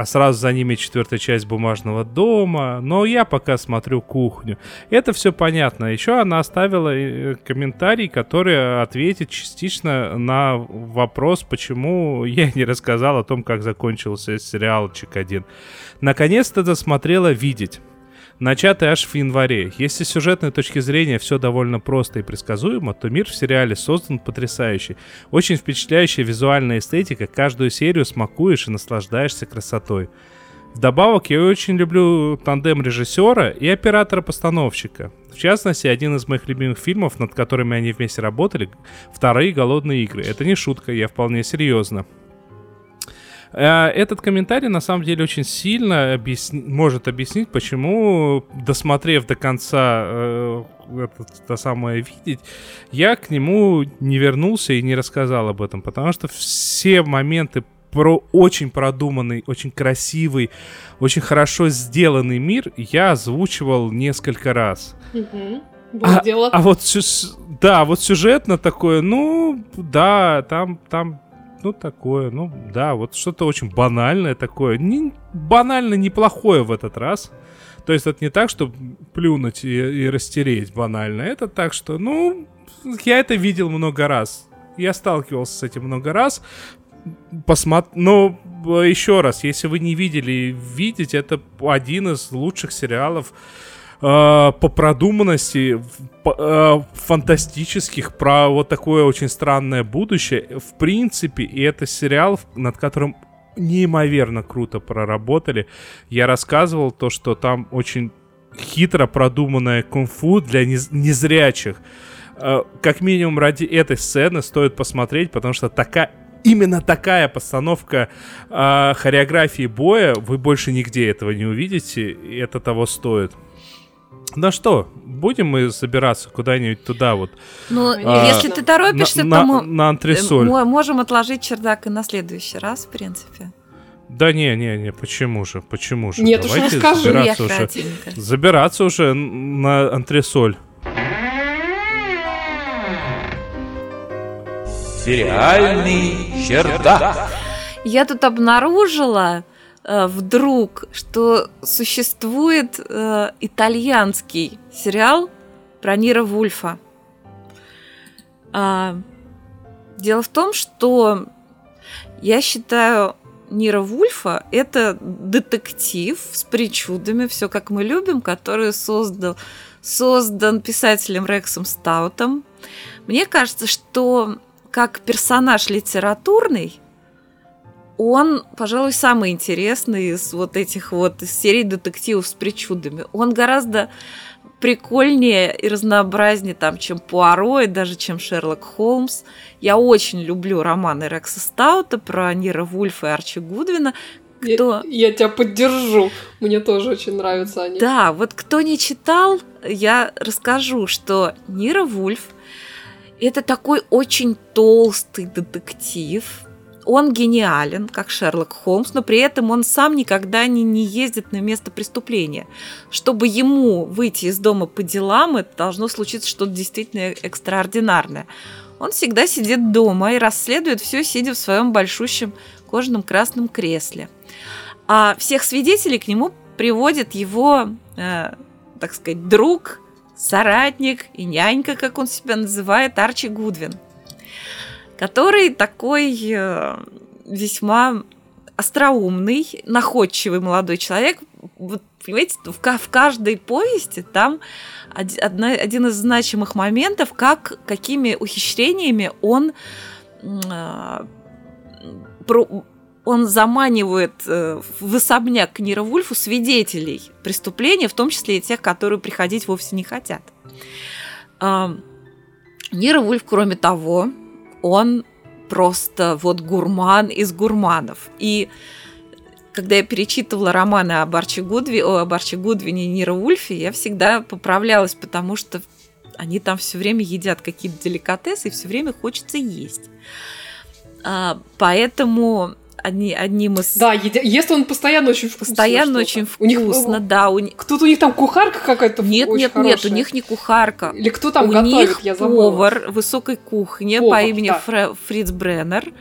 а сразу за ними четвертая часть бумажного дома. Но я пока смотрю кухню. Это все понятно. Еще она оставила э, комментарий, который ответит частично на вопрос, почему я не рассказал о том, как закончился сериал Чик-1. Наконец-то досмотрела «Видеть». Начатый аж в январе. Если с сюжетной точки зрения все довольно просто и предсказуемо, то мир в сериале создан потрясающий. Очень впечатляющая визуальная эстетика, каждую серию смакуешь и наслаждаешься красотой. Вдобавок, я очень люблю тандем режиссера и оператора-постановщика. В частности, один из моих любимых фильмов, над которыми они вместе работали, «Вторые голодные игры». Это не шутка, я вполне серьезно. Э, Этот комментарий на самом деле очень сильно объясни- может объяснить, почему, досмотрев до конца э, это, то самое видеть, я к нему не вернулся и не рассказал об этом, потому что все моменты про очень продуманный, очень красивый, очень хорошо сделанный мир я озвучивал несколько раз. Было дело. А вот да, вот сюжетно такое, ну, да, там, там, ну, такое, ну, да, вот что-то очень банальное такое. Не, банально неплохое в этот раз. То есть это не так, что плюнуть и, и растереть банально. Это так, что, ну, я это видел много раз. Я сталкивался с этим много раз. Посмотр... Но э, еще раз, если вы не видели, видеть, это один из лучших сериалов по продуманности, э, фантастических, про вот такое очень странное будущее. В принципе, и это сериал, над которым неимоверно круто проработали. Я рассказывал то, что там очень хитро продуманное кунг-фу для нез- незрячих. Э, Как минимум ради этой сцены стоит посмотреть, потому что такая именно такая постановка э, хореографии боя вы больше нигде этого не увидите, и это того стоит. Ну что, будем мы собираться куда-нибудь туда вот Ну, А, если ты торопишься, на, то мы на антресоль? мы можем отложить чердак и на следующий раз, в принципе. Да не, не, не, почему же, почему же? Нет уж, Давайте расскажи. забираться Я уже, кратенько. забираться уже на антресоль. Сериальный чердак. Я тут обнаружила э, вдруг, что существует э, итальянский сериал про Нира Вульфа. А, дело в том, что я считаю Нира Вульфа это детектив с причудами, все как мы любим, который создал, создан писателем Рексом Стаутом. Мне кажется, что как персонаж литературный, он, пожалуй, самый интересный из вот этих вот серий детективов с причудами. Он гораздо прикольнее и разнообразнее там, чем Пуаро и даже чем Шерлок Холмс. Я очень люблю романы Рекса Стаута про Нира Вульфа и Арчи Гудвина. Кто... Я, я тебя поддержу. Мне тоже очень нравятся они. Да, вот кто не читал, я расскажу, что Нира Вульф это такой очень толстый детектив, он гениален, как Шерлок Холмс, но при этом он сам никогда не, не ездит на место преступления. Чтобы ему выйти из дома по делам, это должно случиться что-то действительно экстраординарное. Он всегда сидит дома и расследует все, сидя в своем большущем кожаном красном кресле. А всех свидетелей к нему приводит его, э, так сказать, друг, соратник и нянька, как он себя называет, Арчи Гудвин – который такой э, весьма остроумный, находчивый молодой человек. Вот, понимаете, в, в каждой повести там одна, один из значимых моментов, как, какими ухищрениями он, э, про, он заманивает э, в особняк Нира Вульфу свидетелей преступления, в том числе и тех, которые приходить вовсе не хотят. Э, Нира Вульф, кроме того, он просто вот гурман из гурманов. И когда я перечитывала романы об Арчи, Гудви, о, об Арчи Гудвине и Нира Ульфе, я всегда поправлялась, потому что они там все время едят какие-то деликатесы, и все время хочется есть. А, поэтому одни, одним из... Да, еди... ест он постоянно очень вкусно. Постоянно очень вкусно, у них, да. У... Кто-то у них там кухарка какая-то Нет, нет, хорошая. нет, у них не кухарка. Или кто там у готовит, них я забыла. повар высокой кухни повар, по имени да. Фре... Фриц Бреннер.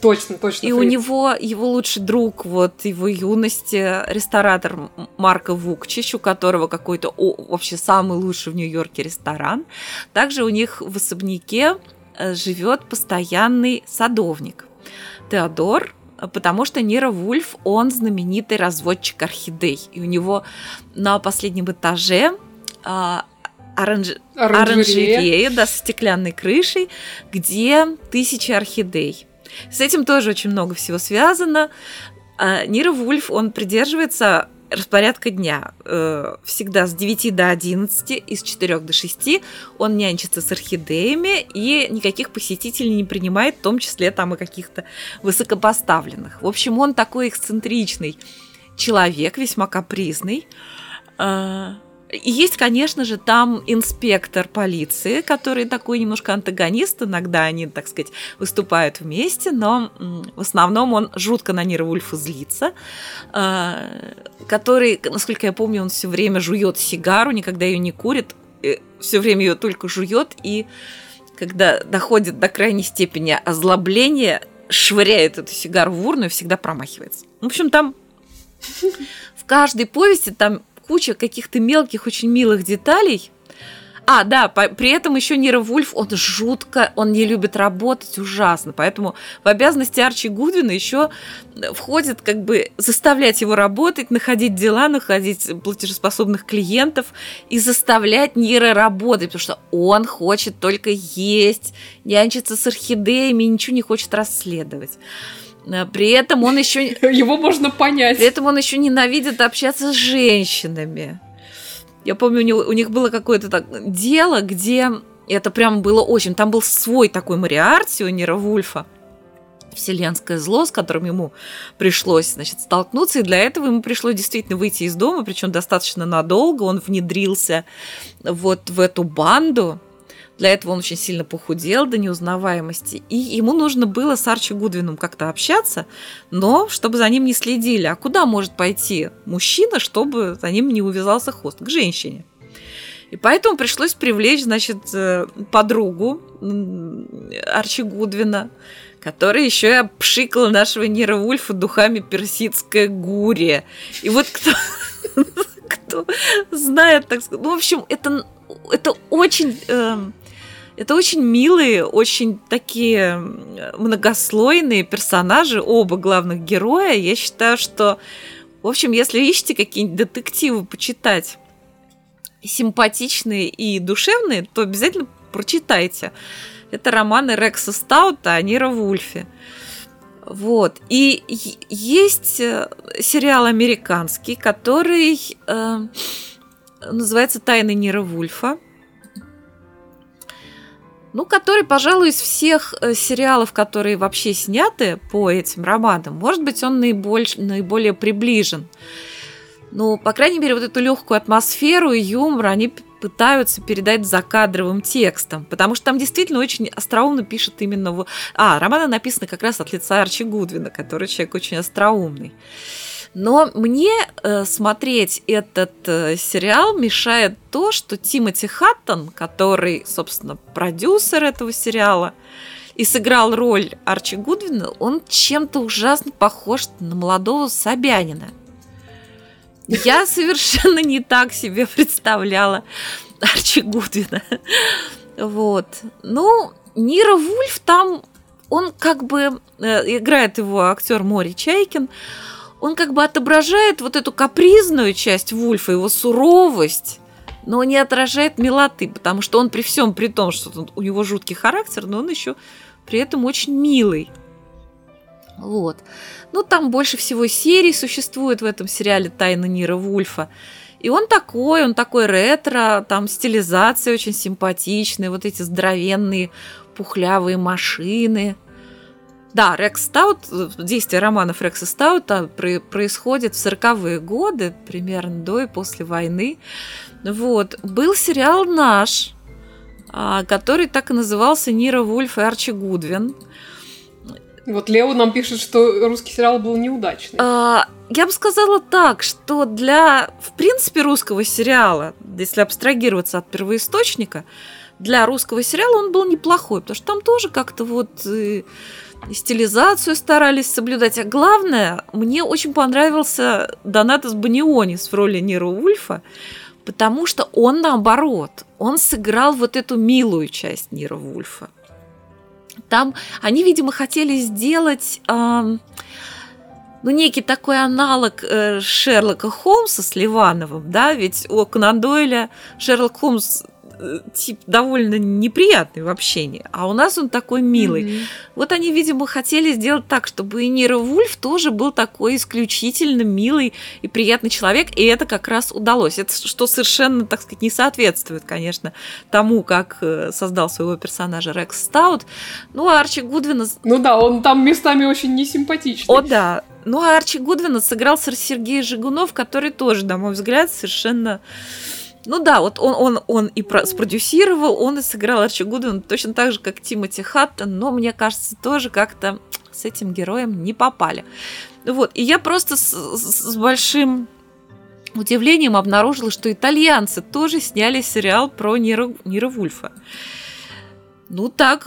Точно, точно. И Фриц. у него его лучший друг, вот его юности, ресторатор Марко Вукчич, у которого какой-то о, вообще самый лучший в Нью-Йорке ресторан. Также у них в особняке э, живет постоянный садовник. Теодор, потому что Нира Вульф, он знаменитый разводчик орхидей. И у него на последнем этаже а, оранж... Оранжерея. оранжерея да, с стеклянной крышей, где тысячи орхидей. С этим тоже очень много всего связано. А, Нира Вульф, он придерживается распорядка дня. Э, Всегда с 9 до 11 и с 4 до 6 он нянчится с орхидеями и никаких посетителей не принимает, в том числе там и каких-то высокопоставленных. В общем, он такой эксцентричный человек, весьма капризный. Э, И есть, конечно же, там инспектор полиции, который такой немножко антагонист. Иногда они, так сказать, выступают вместе, но в основном он жутко на Нира Вульфа злится. э, Который, насколько я помню, он все время жует сигару, никогда ее не курит, все время ее только жует. И когда доходит до крайней степени озлобления, швыряет эту сигару в урну и всегда промахивается. В общем, там в каждой повести там куча каких-то мелких, очень милых деталей. А, да, по- при этом еще Нира Вульф, он жутко, он не любит работать ужасно, поэтому в обязанности Арчи Гудвина еще входит как бы заставлять его работать, находить дела, находить платежеспособных клиентов и заставлять Нира работать, потому что он хочет только есть, нянчиться с орхидеями, ничего не хочет расследовать. Э, При этом он еще [LAUGHS] Его можно понять. при этом он еще ненавидит общаться с женщинами. Я помню, у, него, у них было какое-то так дело, где это прям было очень... Там был свой такой Мариарти у Нира Вульфа. Вселенское зло, с которым ему пришлось, значит, столкнуться. И для этого ему пришлось действительно выйти из дома, причем достаточно надолго. Он внедрился вот в эту банду. Для этого он очень сильно похудел до неузнаваемости. И ему нужно было с Арчи Гудвином как-то общаться, но чтобы за ним не следили. А куда может пойти мужчина, чтобы за ним не увязался хвост? К женщине. И поэтому пришлось привлечь, значит, э, подругу Арчи Гудвина, которая еще и обшикала нашего Нира Вульфа духами персидская гурия. И вот кто, [LAUGHS] кто знает, так сказать, ну, в общем, это, это очень... эм, это очень милые, очень такие многослойные персонажи, оба главных героя. Я считаю, что, в общем, если ищете какие-нибудь детективы почитать, симпатичные и душевные, то обязательно прочитайте. Это романы Рекса Стаута о Нира Вульфе. Вот. И есть э, сериал американский, который э, называется «Тайны Нира Вульфа». Ну, который, пожалуй, из всех э, сериалов, которые вообще сняты по этим романам, может быть, он наиболь, наиболее приближен. Ну, по крайней мере, вот эту легкую атмосферу и юмор они пытаются передать закадровым текстом, потому что там действительно очень остроумно пишет именно... А, романы написаны как раз от лица Арчи Гудвина, который человек очень остроумный. Но мне э, смотреть этот э, сериал мешает то, что Тимоти Хаттон, который, собственно, продюсер этого сериала, и сыграл роль Арчи Гудвина, он чем-то ужасно похож на молодого Собянина. Я [LAUGHS] совершенно не так себе представляла Арчи Гудвина. Вот. Ну, Нира Вульф там, он как бы, э, играет его актер Мори Чайкин, он как бы отображает вот эту капризную часть Вульфа, его суровость, но не отражает милоты, потому что он при всем при том, что у него жуткий характер, но он еще при этом очень милый. Вот. Ну, там больше всего серий существует в этом сериале «Тайна Нира Вульфа». И он такой, он такой ретро, там стилизация очень симпатичная, вот эти здоровенные пухлявые машины. Да, Рекс Стаут, действие романов Рекса Стаута происходит в 40-е годы, примерно до и после войны. Вот. Был сериал «Наш», а, который так и назывался «Нира Вульф и Арчи Гудвин». Вот Лео нам пишет, что русский сериал был неудачный. А, я бы сказала так, что для, в принципе, русского сериала, если абстрагироваться от первоисточника, для русского сериала он был неплохой, потому что там тоже как-то вот и, и стилизацию старались соблюдать. А главное, мне очень понравился Донатас Банионис в роли Нира Ульфа, потому что он наоборот, он сыграл вот эту милую часть Нира Вульфа. Там они, видимо, хотели сделать... Э, ну, некий такой аналог э, Шерлока Холмса с Ливановым, да, ведь у Конан Дойля Шерлок Холмс тип довольно неприятный в общении, а у нас он такой милый. Mm-hmm. Вот они, видимо, хотели сделать так, чтобы и Нира Вульф тоже был такой исключительно милый и приятный человек, и это как раз удалось. Это что совершенно, так сказать, не соответствует, конечно, тому, как э, создал своего персонажа Рекс Стаут. Ну, а Арчи Гудвина... Ну да, он там местами очень несимпатичный. О, да. Ну, а Арчи Гудвина сыграл Сергей Жигунов, который тоже, на мой взгляд, совершенно ну да, вот он, он, он и про- спродюсировал, он и сыграл Арчи Гудвин точно так же, как Тимоти Хаттон, но мне кажется, тоже как-то с этим героем не попали. Вот, и я просто с, с большим удивлением обнаружила, что итальянцы тоже сняли сериал про Нира, Нира Вульфа. Ну так,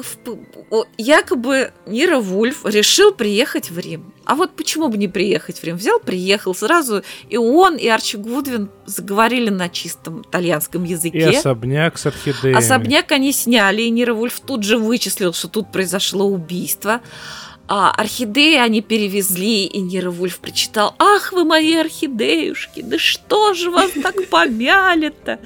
якобы Нира Вульф решил приехать в Рим. А вот почему бы не приехать в Рим? Взял, приехал сразу. И он, и Арчи Гудвин заговорили на чистом итальянском языке. И особняк с орхидеями. Особняк они сняли, и Нира Вульф тут же вычислил, что тут произошло убийство. А орхидеи они перевезли, и Нира Вульф прочитал, «Ах вы мои орхидеюшки, да что же вас так помяли-то?»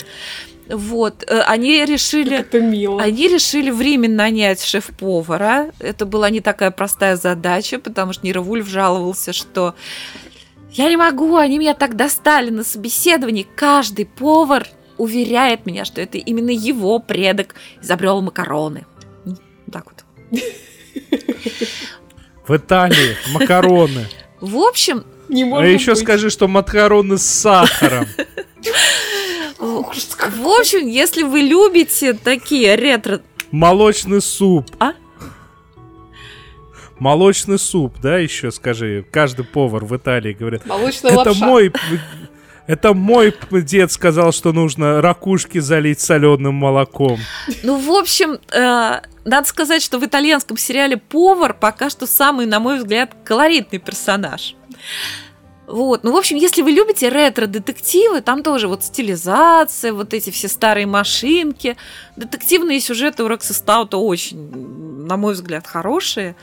Вот, э, они решили... Это мило. Они решили временно нанять шеф-повара. Это была не такая простая задача, потому что Нира Вульф жаловался, что я не могу, они меня так достали на собеседовании. Каждый повар уверяет меня, что это именно его предок изобрел макароны. Ну, так вот. В Италии макароны. В общем... Не а еще быть. скажи, что макароны с сахаром. В общем, если вы любите такие ретро... Молочный суп. А? Молочный суп, да, еще скажи. Каждый повар в Италии говорит. Молочная Это лапша. мой... Это мой дед сказал, что нужно ракушки залить соленым молоком. Ну, в общем, э, надо сказать, что в итальянском сериале повар пока что самый, на мой взгляд, колоритный персонаж. Вот. Ну, в общем, если вы любите ретро-детективы, там тоже вот стилизация, вот эти все старые машинки. Детективные сюжеты у Рекса Стаута очень, на мой взгляд, хорошие.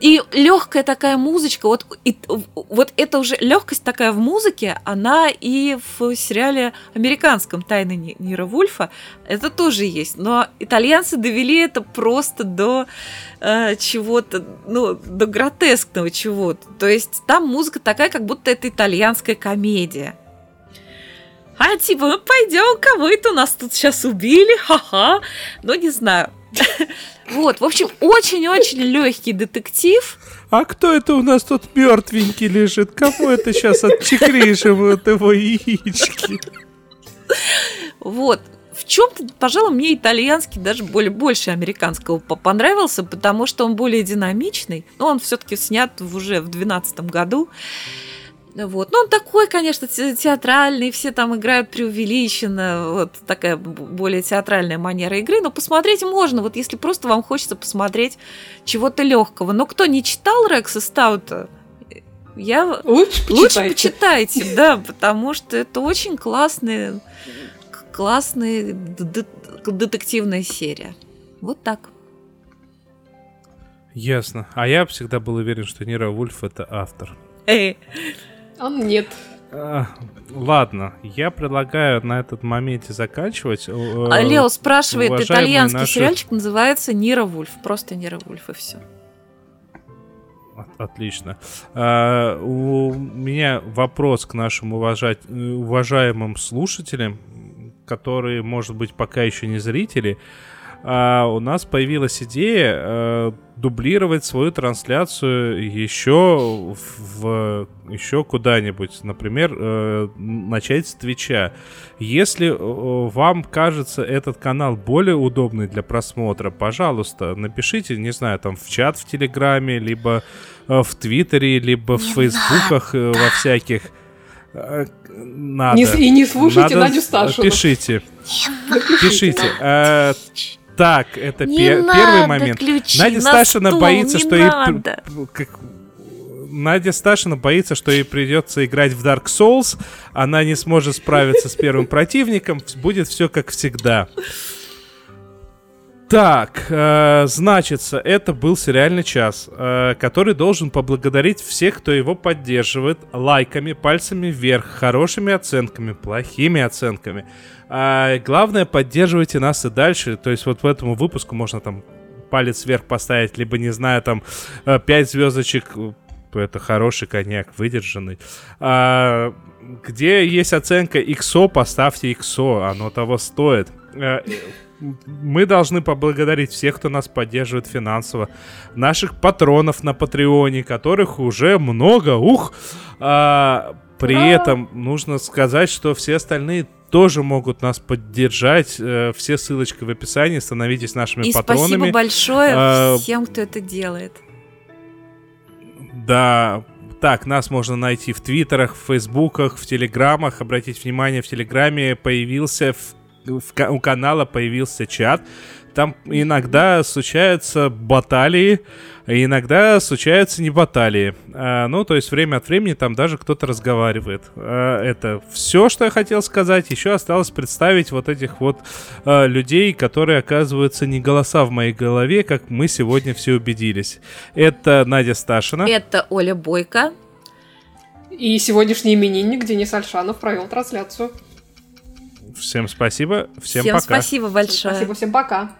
И легкая такая музычка, вот, и, вот это уже легкость такая в музыке, она и в сериале американском «Тайны Нира Вульфа» это тоже есть. Но итальянцы довели это просто до э, чего-то, ну, до гротескного чего-то. То есть там музыка такая, как будто это итальянская комедия. А типа, ну пойдем, кого это у нас тут сейчас убили, ха-ха. Ну, не знаю. [LAUGHS] Вот, в общем, очень-очень легкий детектив. А кто это у нас тут мертвенький лежит? Кому это сейчас отчекрижим от его яички? Вот. В чем-то, пожалуй, мне итальянский даже более, больше американского понравился, потому что он более динамичный. Но он все-таки снят уже в 2012 году. Вот. Ну, он такой, конечно, театральный, все там играют преувеличенно, вот такая более театральная манера игры, но посмотреть можно, вот если просто вам хочется посмотреть чего-то легкого. Но кто не читал Рекса Стаута, я... Лучше почитайте. Лучше почитайте, да, потому что это очень классная, классная детективная серия. Вот так. Ясно. А я всегда был уверен, что Нира Вульф это автор. Эй. Он нет. А, ладно, я предлагаю на этот моменте заканчивать. А Лео спрашивает, Уважаемые итальянский наши- сериальчик называется Нира Вульф. Просто Нира Вульф и все. От- Отлично. А, у меня вопрос к нашим уважать, э, уважаемым слушателям, которые, может быть, пока еще не зрители. А, у нас появилась идея э, дублировать свою трансляцию еще в еще куда-нибудь, например, э, начать с Твича. Если э, вам кажется этот канал более удобный для просмотра, пожалуйста, напишите, не знаю, там в чат в Телеграме, либо э, в Твиттере, либо в Фейсбуках э, во всяких. Надо. Не и не слушайте Надо Надю Сташину. Пишите. Пишите. Так, это Не пе- надо первый момент. ключи Надя на Сташина стол, боится, что ей... надо. пр- как- Надя Сташина боится, что ей придется играть в Dark Souls, она не сможет справиться с первым противником, будет все как всегда. Так, э, значится, это был сериальный час, э, который должен поблагодарить всех, кто его поддерживает лайками, пальцами вверх, хорошими оценками, плохими оценками. А главное, поддерживайте нас и дальше. То есть вот в этому выпуску можно там палец вверх поставить, либо, не знаю, там 5 звездочек. Это хороший коньяк, выдержанный. А, где есть оценка XO, поставьте XO, оно того стоит. Мы должны поблагодарить всех, кто нас поддерживает финансово. Наших патронов на Патреоне, которых уже много. Ух! А, при Ура! этом нужно сказать, что все остальные тоже могут нас поддержать. Э, Все ссылочки в описании. Становитесь нашими И патронами. спасибо большое А, всем, кто это делает. Да, так, нас можно найти в Твиттерах, в Фейсбуках, в Телеграмах. Обратите внимание, в Телеграме появился, в- у канала появился чат. Там иногда случаются баталии, иногда случаются не баталии. А, ну, то есть время от времени там даже кто-то разговаривает. А, это все, что я хотел сказать. Еще осталось представить вот этих вот а, людей, которые оказываются не голоса в моей голове, как мы сегодня все убедились. Это Надя Сташина. Это Оля Бойко. И сегодняшний именинник Денис Альшанов провел трансляцию. Всем спасибо. Всем, всем пока. спасибо большое. Спасибо, всем пока.